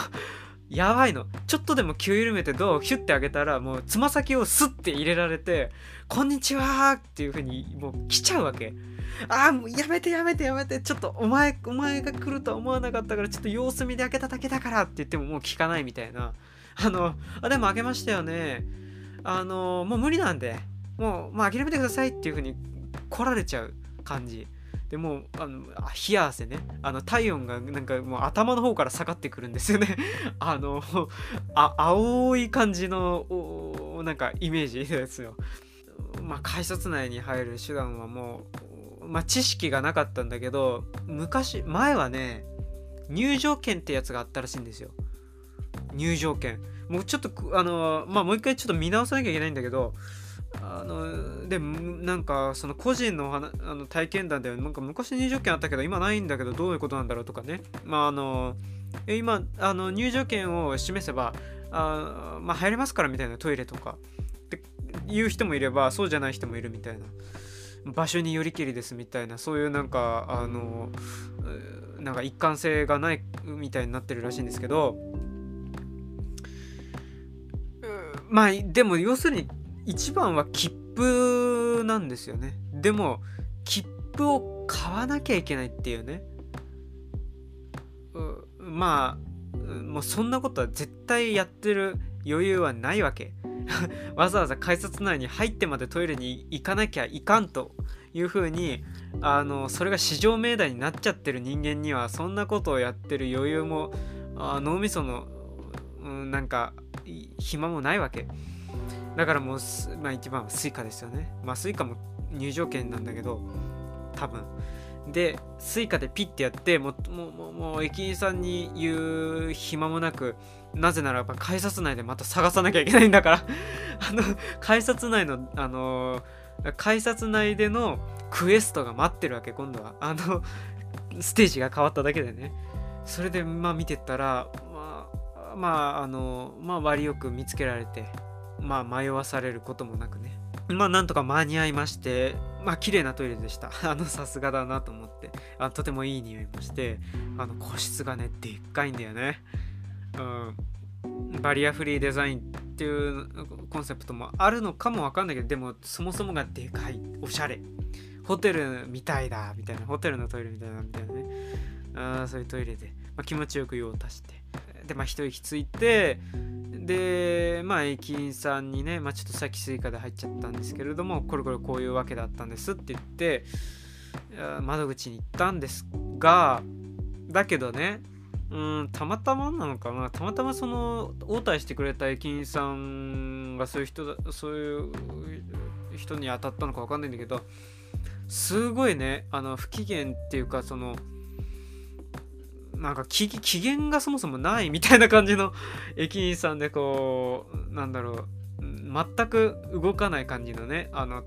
やばいの。ちょっとでも気を緩めてドアをヒュッて開けたらもうつま先をスッて入れられて「こんにちは」っていう風にもう来ちゃうわけああもうやめてやめてやめてちょっとお前お前が来るとは思わなかったからちょっと様子見で開けただけだからって言ってももう聞かないみたいな。あのあでも開けましたよね。あのもう無理なんで。もう、まあ、諦めてくださいっていう風に来られちゃう感じ。でもうあの冷や汗ね。あの体温がなんかもう頭の方から下がってくるんですよね。あのあ青い感じのなんかイメージですよ。まあ、改札内に入る手段はもう、まあ、知識がなかったんだけど昔前はね入場券ってやつがあったらしいんですよ。入場券。もうちょっとあのまあもう一回ちょっと見直さなきゃいけないんだけどあのでなんかその個人のあの体験談でなんか昔入場券あったけど今ないんだけどどういうことなんだろうとかね。まああの今あの入場券を示せばあまあ入れますからみたいなトイレとか。っていう人もいればそうじゃない人もいるみたいな。場所によりきりですみたいな。そういうなんかあのなんか一貫性がないみたいになってるらしいんですけど。まあでも要するに一番は切符なんですよね。でも切符を買わなきゃいけないっていうね。まあもうそんなことは絶対やってる余裕はないわけ。わざわざ改札内に入ってまでトイレに行かなきゃいかんというふうにあのそれが至上命題になっちゃってる人間にはそんなことをやってる余裕もあ脳みその、うん、なんか暇もないわけ。だからもう、まあ、一番は Suica ですよね。まあ Suica も入場券なんだけど多分。で Suica でピッてやってもうもうもう駅員さんに言う暇もなくなぜならば改札内でまた探さなきゃいけないんだから。あの改札内のあの改札内でのクエストが待ってるわけ今度は。あのステージが変わっただけでね。それでまあ見てったらまあまああのまあ割よく見つけられて。まあ迷わされることもなくね。まあなんとか間に合いましてまあ綺麗なトイレでした。あのさすがだなと思って。あとてもいい匂いもしてあの個室がねでっかいんだよね。うん。バリアフリーデザインっていうコンセプトもあるのかもわかんないけどでもそもそもがでかい。おしゃれ。ホテルみたいだみたいな。ホテルのトイレみたいなみたいなね。あそういうトイレで、まあ、気持ちよく用を足して。でまあ一息ついてでまあ駅員さんにね、まあ、ちょっとさっき Suica で入っちゃったんですけれどもこれこれこういうわけだったんですって言って窓口に行ったんですがだけどねうんたまたまなのかな。たまたまその応対してくれた駅員さんがそういう人だそういう人に当たったのか分かんないんだけどすごいねあの不機嫌っていうかそのなんか機嫌がそもそもないみたいな感じの駅員さんでこうなんだろう全く動かない感じのねあの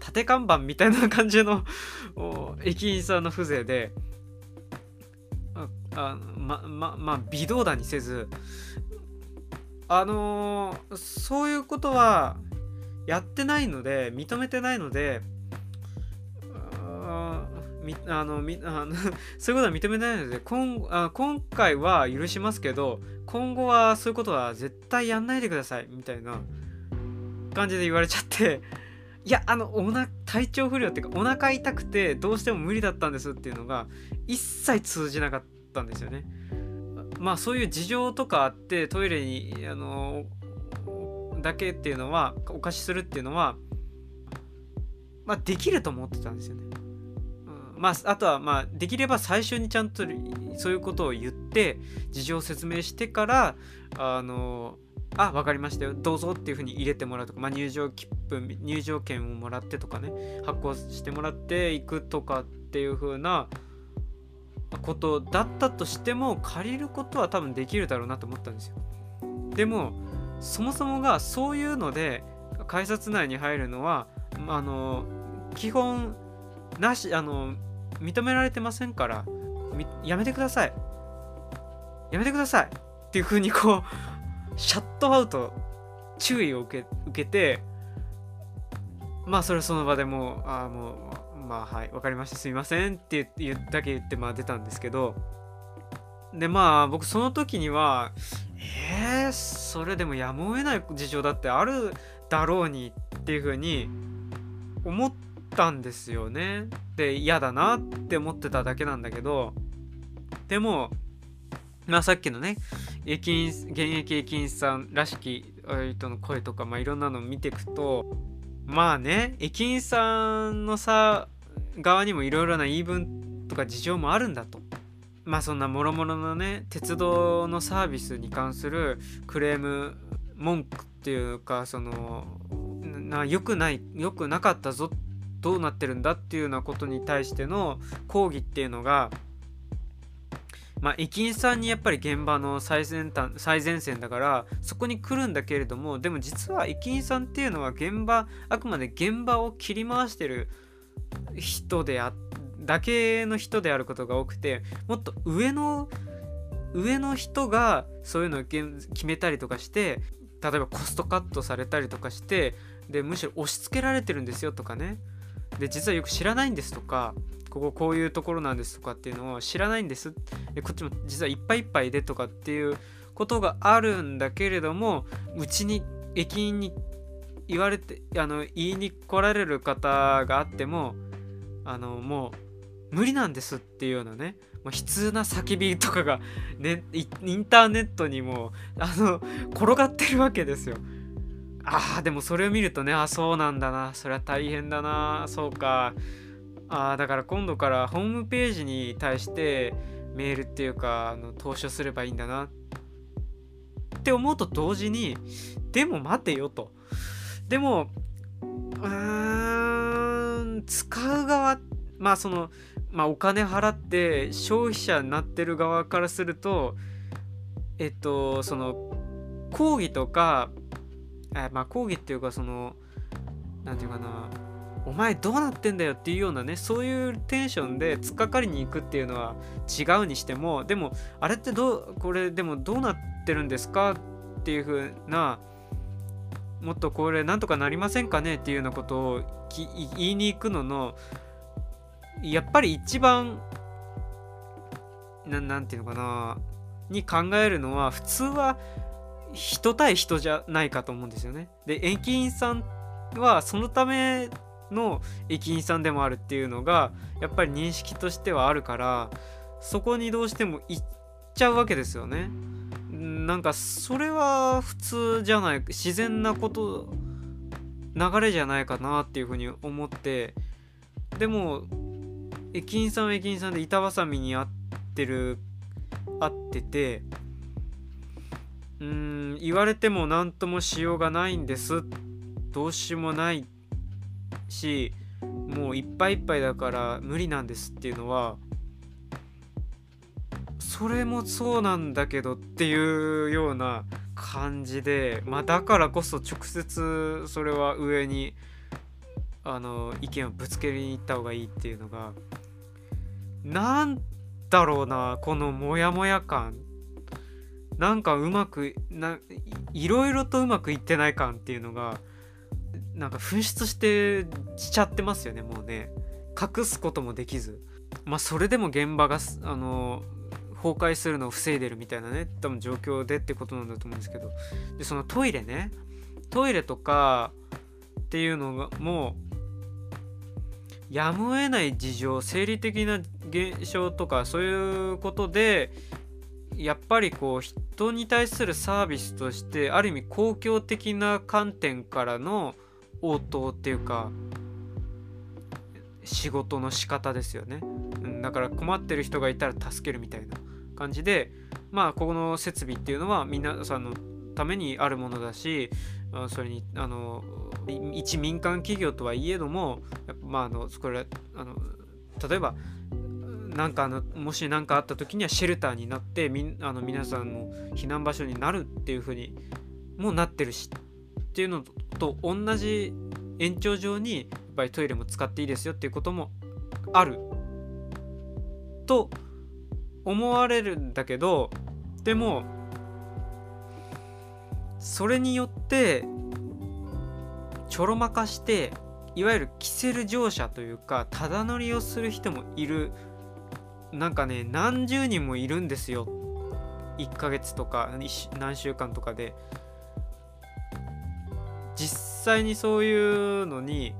縦看板みたいな感じの駅員さんの風情でああまままあ微動だにせずあのー、そういうことはやってないので認めてないのでみ あのみあの そういうことは認めないので今あ今回は許しますけど今後はそういうことは絶対やんないでくださいみたいな感じで言われちゃって いやあのおな体調不良っていうかお腹痛くてどうしても無理だったんですっていうのが一切通じなかったんですよね。まあそういう事情とかあってトイレにあのだけっていうのはお貸しするっていうのはまあできると思ってたんですよね。まあ、あとはまあできれば最初にちゃんとそういうことを言って事情を説明してからあのあ分かりましたよどうぞっていうふうに入れてもらうとか、まあ、入場切符入場券をもらってとかね発行してもらっていくとかっていうふうなことだったとしても借りることは多分できるだろうなと思ったんですよ。でもそもそもがそういうので改札内に入るのはあの基本なしあの認められてませんからやめてください。やめてください。っていう風にこうシャットアウト注意を受け受けてまあそれその場でもうあもうまあはい分かりました。すいません。って言だけ言ってまあ出たんですけど。でまあ僕その時にはえー、それでもやむを得ない事情だってあるだろうにっていう風に思ってったんですよね。で嫌だなって思ってただけなんだけどでもまあさっきのね駅員現役駅員さんらしき人の声とか、まあ、いろんなのを見ていくとまあね駅員さんのさ側にもいろいろな言い分とか事情もあるんだと。まあそんなもろもろのね鉄道のサービスに関するクレーム文句っていうかそのな良くない良くなかったぞどうなってるんだっていうようなことに対しての抗議っていうのがまあ、駅員さんにやっぱり現場の最先端最前線だからそこに来るんだけれどもでも実は駅員さんっていうのは現場あくまで現場を切り回してる人であだけの人であることが多くてもっと上の上の人がそういうのを決めたりとかして例えばコストカットされたりとかしてでむしろ押し付けられてるんですよとかね。で実はよく知らないんですとかこここういうところなんですとかっていうのを知らないんですでこっちも実はいっぱいいっぱいでとかっていうことがあるんだけれどもうちに駅員に言われてあの言いに来られる方があってもあのもう無理なんですっていうようなねもう悲痛な叫びとかが、ね、インターネットにもあの転がってるわけですよ。ああでもそれを見るとねあそうなんだな。それは大変だな。そうか。あだから今度からホームページに対してメールっていうかあの投書すればいいんだな。って思うと同時にでも待てよと。でもうーん使う側まあそのまあお金払って消費者になってる側からするとえっとその抗議とかえまあ抗議っていうかその何て言うかなお前どうなってんだよっていうようなねそういうテンションで突っかかりに行くっていうのは違うにしてもでもあれってどうこれでもどうなってるんですかっていう風なもっとこれなんとかなりませんかねっていうようなことを言いに行くののやっぱり一番何て言うのかなに考えるのは普通は人対人じゃないかと思うんですよね。で駅員さんはそのための駅員さんでもあるっていうのがやっぱり認識としてはあるからそこにどうしても行っちゃうわけですよね。なんかそれは普通じゃない自然なこと流れじゃないかなっていうふうに思ってでも駅員さんは駅員さんで板挟みに合ってる合っててうーん言われても何ともしようがないんです。どうしようもないしもういっぱいいっぱいだから無理なんですっていうのはそれもそうなんだけどっていうような感じでまあだからこそ直接それは上にあの意見をぶつけに行った方がいいっていうのがなんだろうなこのモヤモヤ感。なんかうまくないろいろとうまくいってない感っていうのがなんか紛失してしちゃってますよねもうね。隠すこともできず。まあそれでも現場があの崩壊するのを防いでるみたいなね多分状況でってことなんだと思うんですけど。でそのトイレね。トイレとかっていうのがもうやむを得ない事情生理的な現象とかそういうことでやっぱりこう人に対するサービスとしてある意味公共的な観点からの応答っていうか仕事の仕方ですよね、うん、だから困ってる人がいたら助けるみたいな感じでまあここの設備っていうのは皆さんのためにあるものだしそれにあの一民間企業とはいえどもまああのこれあの例えばなんかあのもし何かあった時にはシェルターになってみあの皆さんの避難場所になるっていう風にもなってるしっていうのと同じ延長上にやっぱりトイレも使っていいですよっていうこともあると思われるんだけどでもそれによってちょろまかしていわゆるキセル乗車というかただ乗りをする人もいるなんかね何十人もいるんですよ。1ヶ月とか何週間とかで。実際にそういうのに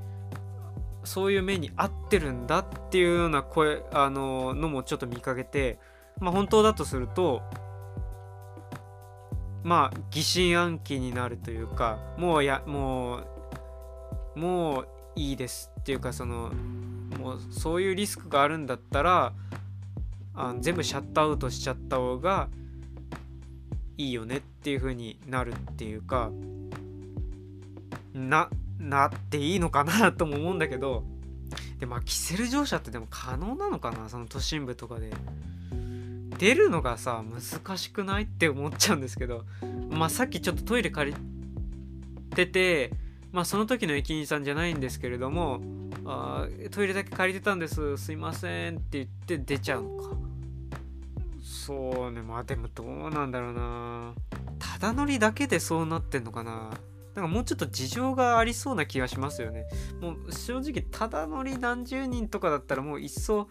そういう目に合ってるんだっていうような声あののもちょっと見かけてまあ本当だとするとまあ疑心暗鬼になるというかもうやもうもういいですっていうかそのもうそういうリスクがあるんだったらあの全部シャットアウトしちゃった方がいいよねっていう風になるっていうかななっていいのかなとも思うんだけどでまあキセル乗車ってでも可能なのかな？その都心部とかで。出るのがさ難しくないって思っちゃうんですけどまあさっきちょっとトイレ借りててまあその時の駅員さんじゃないんですけれどもあトイレだけ借りてたんですすいませんって言って出ちゃうのかそうねまあでもどうなんだろうなただ乗りだけでそうなってんのかななんかもうちょっと事情がありそうな気がしますよね。もう正直ただ乗り何十人とかだったらもう一層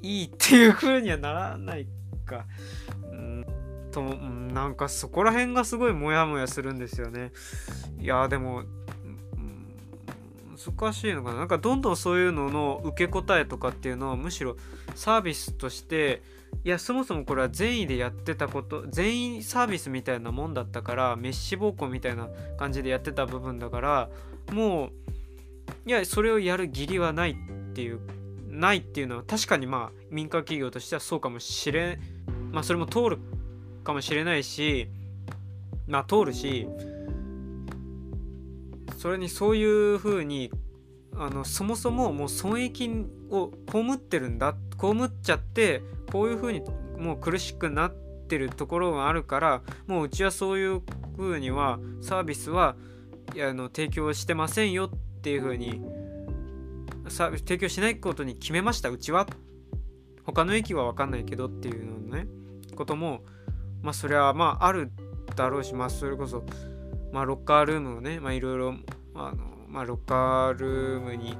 いいっていう風にはならないか。うんとなんかそこら辺がすごいモヤモヤするんですよね。いやでも、難しいのかな？なんかどんどんそういうのの受け答えとかっていうのをむしろサービスとしていやそもそもこれは善意でやってたこと善意サービスみたいなもんだったからメッシ暴行みたいな感じでやってた部分だからもういやそれをやる義理はないっていうないっていうのは確かにまあ民間企業としてはそうかもしれん。まあそれも通るかもしれないしまあ通るしそれにそういうふうにあのそもそももう損益を被ってるんだ被っちゃってこういうふうにもう苦しくなってるところがあるからもううちはそういうふうにはサービスはあの提供してませんよっていうふうにサービス提供しないことに決めましたうちは。他の駅は分かんないけどっていうのねこともまあそれはまああるだろうしまあそれこそまあロッカールームをねまあいろいろあのまあロッカールームに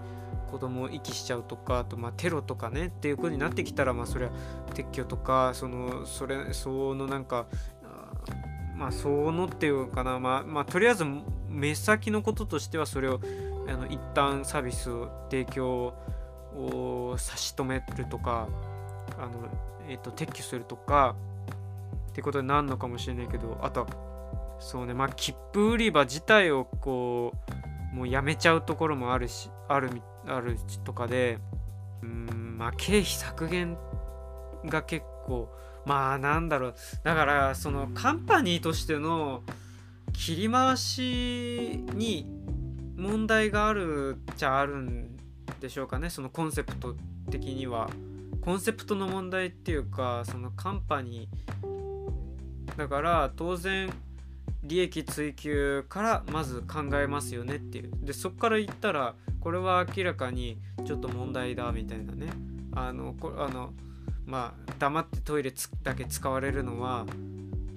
子供を遺棄しちゃうとかあとまあテロとかねっていうことになってきたらまあそれは撤去とかそのそれそのなんかまあそのっていうかなまあまあとりあえず目先のこととしてはそれをあの一旦サービスを提供を差し止めるとかあの、えーと、撤去するとかってことになるのかもしれないけどあとはそうね。まあ切符売り場自体をこうもうやめちゃうところもあるしあるあるとかでうんまあ経費削減が結構まあなんだろう。だからそのカンパニーとしての切り回しに問題があるっちゃあるんでしょうかね。そのコンセプト的には。コンセプトの問題っていうかそのカンパニー。だから当然利益追求からまず考えますよねっていう。でそこから言ったらこれは明らかにちょっと問題だみたいなね。あのこあのまあ黙ってトイレだけ使われるのは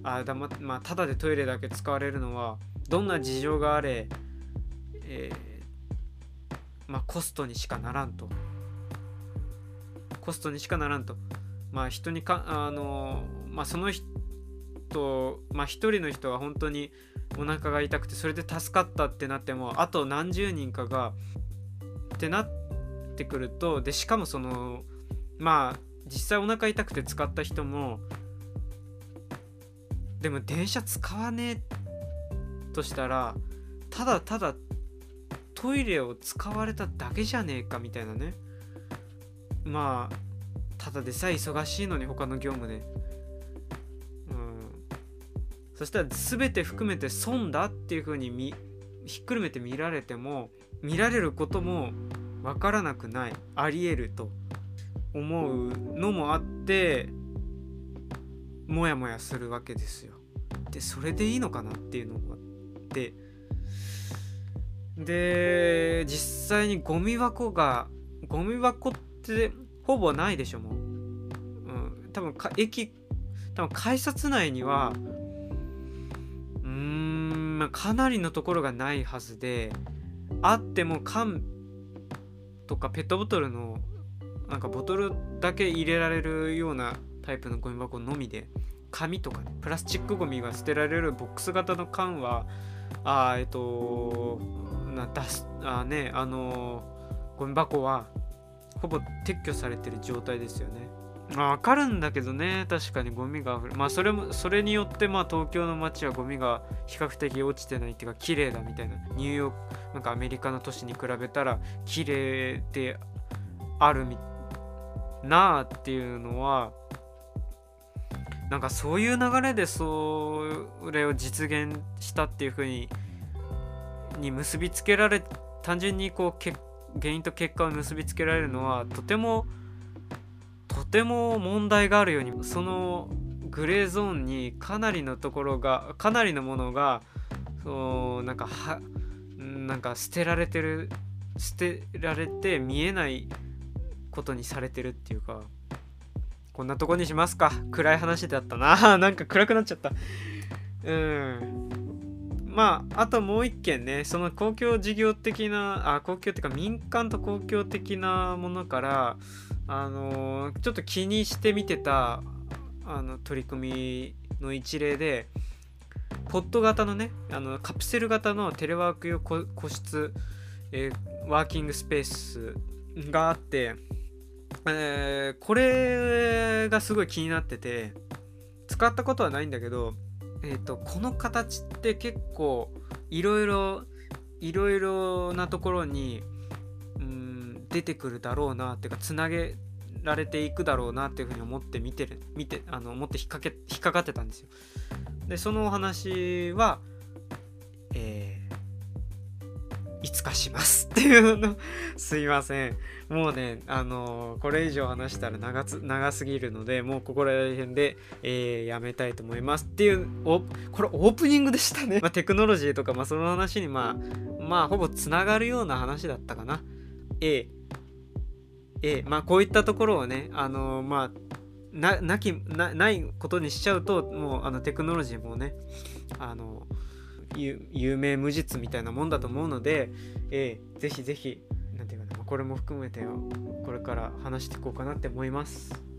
あ黙まあただでトイレだけ使われるのはどんな事情があれ、えー、まあコストにしかならんと。コストにしかならんと。まあ人にかあのまあその人とまあ一人の人は本当にお腹が痛くてそれで助かったってなってもあと何十人かがってなってくるとでしかもそのまあ実際お腹痛くて使った人もでも電車使わねえとしたらただただトイレを使われただけじゃねえかみたいなね。まあただでさえ忙しいのに他の業務で。うんそしたら全て含めて損だっていう風にひっくるめて見られても見られることも分からなくないありえると思うのもあってモヤモヤするわけですよ。でそれでいいのかなっていうのがあってで実際にゴミ箱がゴミ箱ってほぼないでしょもう。ん、多分か駅多分改札内にはんかなりのところがないはずであっても缶とかペットボトルのなんかボトルだけ入れられるようなタイプのゴミ箱のみで紙とかねプラスチックゴミが捨てられるボックス型の缶はあえっとな出すあねあのゴミ箱はほぼ撤去されてる状態ですよね。わかるんだけどね。確かにゴミが溢れまあそれもそれによってまあ東京の街はゴミが比較的落ちてないっていうか綺麗だみたいな。ニューヨークなんかアメリカの都市に比べたら綺麗であるみなあっていうのはなんかそういう流れでそれを実現したっていうふうにに結びつけられ単純にこう原因と結果を結びつけられるのはとてもても問題があるようにそのグレーゾーンにかなりのところがかなりのものがそうなんかはなんか捨てられてる捨てられて見えないことにされてるっていうかこんなとこにしますか。暗い話だったな。なんか暗くなっちゃった。うん。まああともう一件ねその公共事業的なあ公共っていうか民間と公共的なものからあの、ちょっと気にして見てたあの取り組みの一例でポッド型のねあのカプセル型のテレワーク用個室、えー、ワーキングスペースがあって、えー、これがすごい気になってて使ったことはないんだけど、えーと、この形って結構いろいろいろいろなところに出てくるだろうなっていうかつなげられていくだろうなっていうふうに思って見てる見てあの思って引っ掛け引っかかってたんですよ。でそのお話は、えー、いつかしますっていうの。すいません。もうねあのこれ以上話したら長つ長すぎるのでもうここら辺で、えー、やめたいと思いますっていうおこれオープニングでしたね、まあ、テクノロジーとか、まあ、その話にまあまあほぼつながるような話だったかな。A えまあこういったところをねあのまあななきなないことにしちゃうともうあのテクノロジーもねあの有名無実みたいなもんだと思うので、えー、ぜひぜひなんていうかなこれも含めてこれから話していこうかなって思います。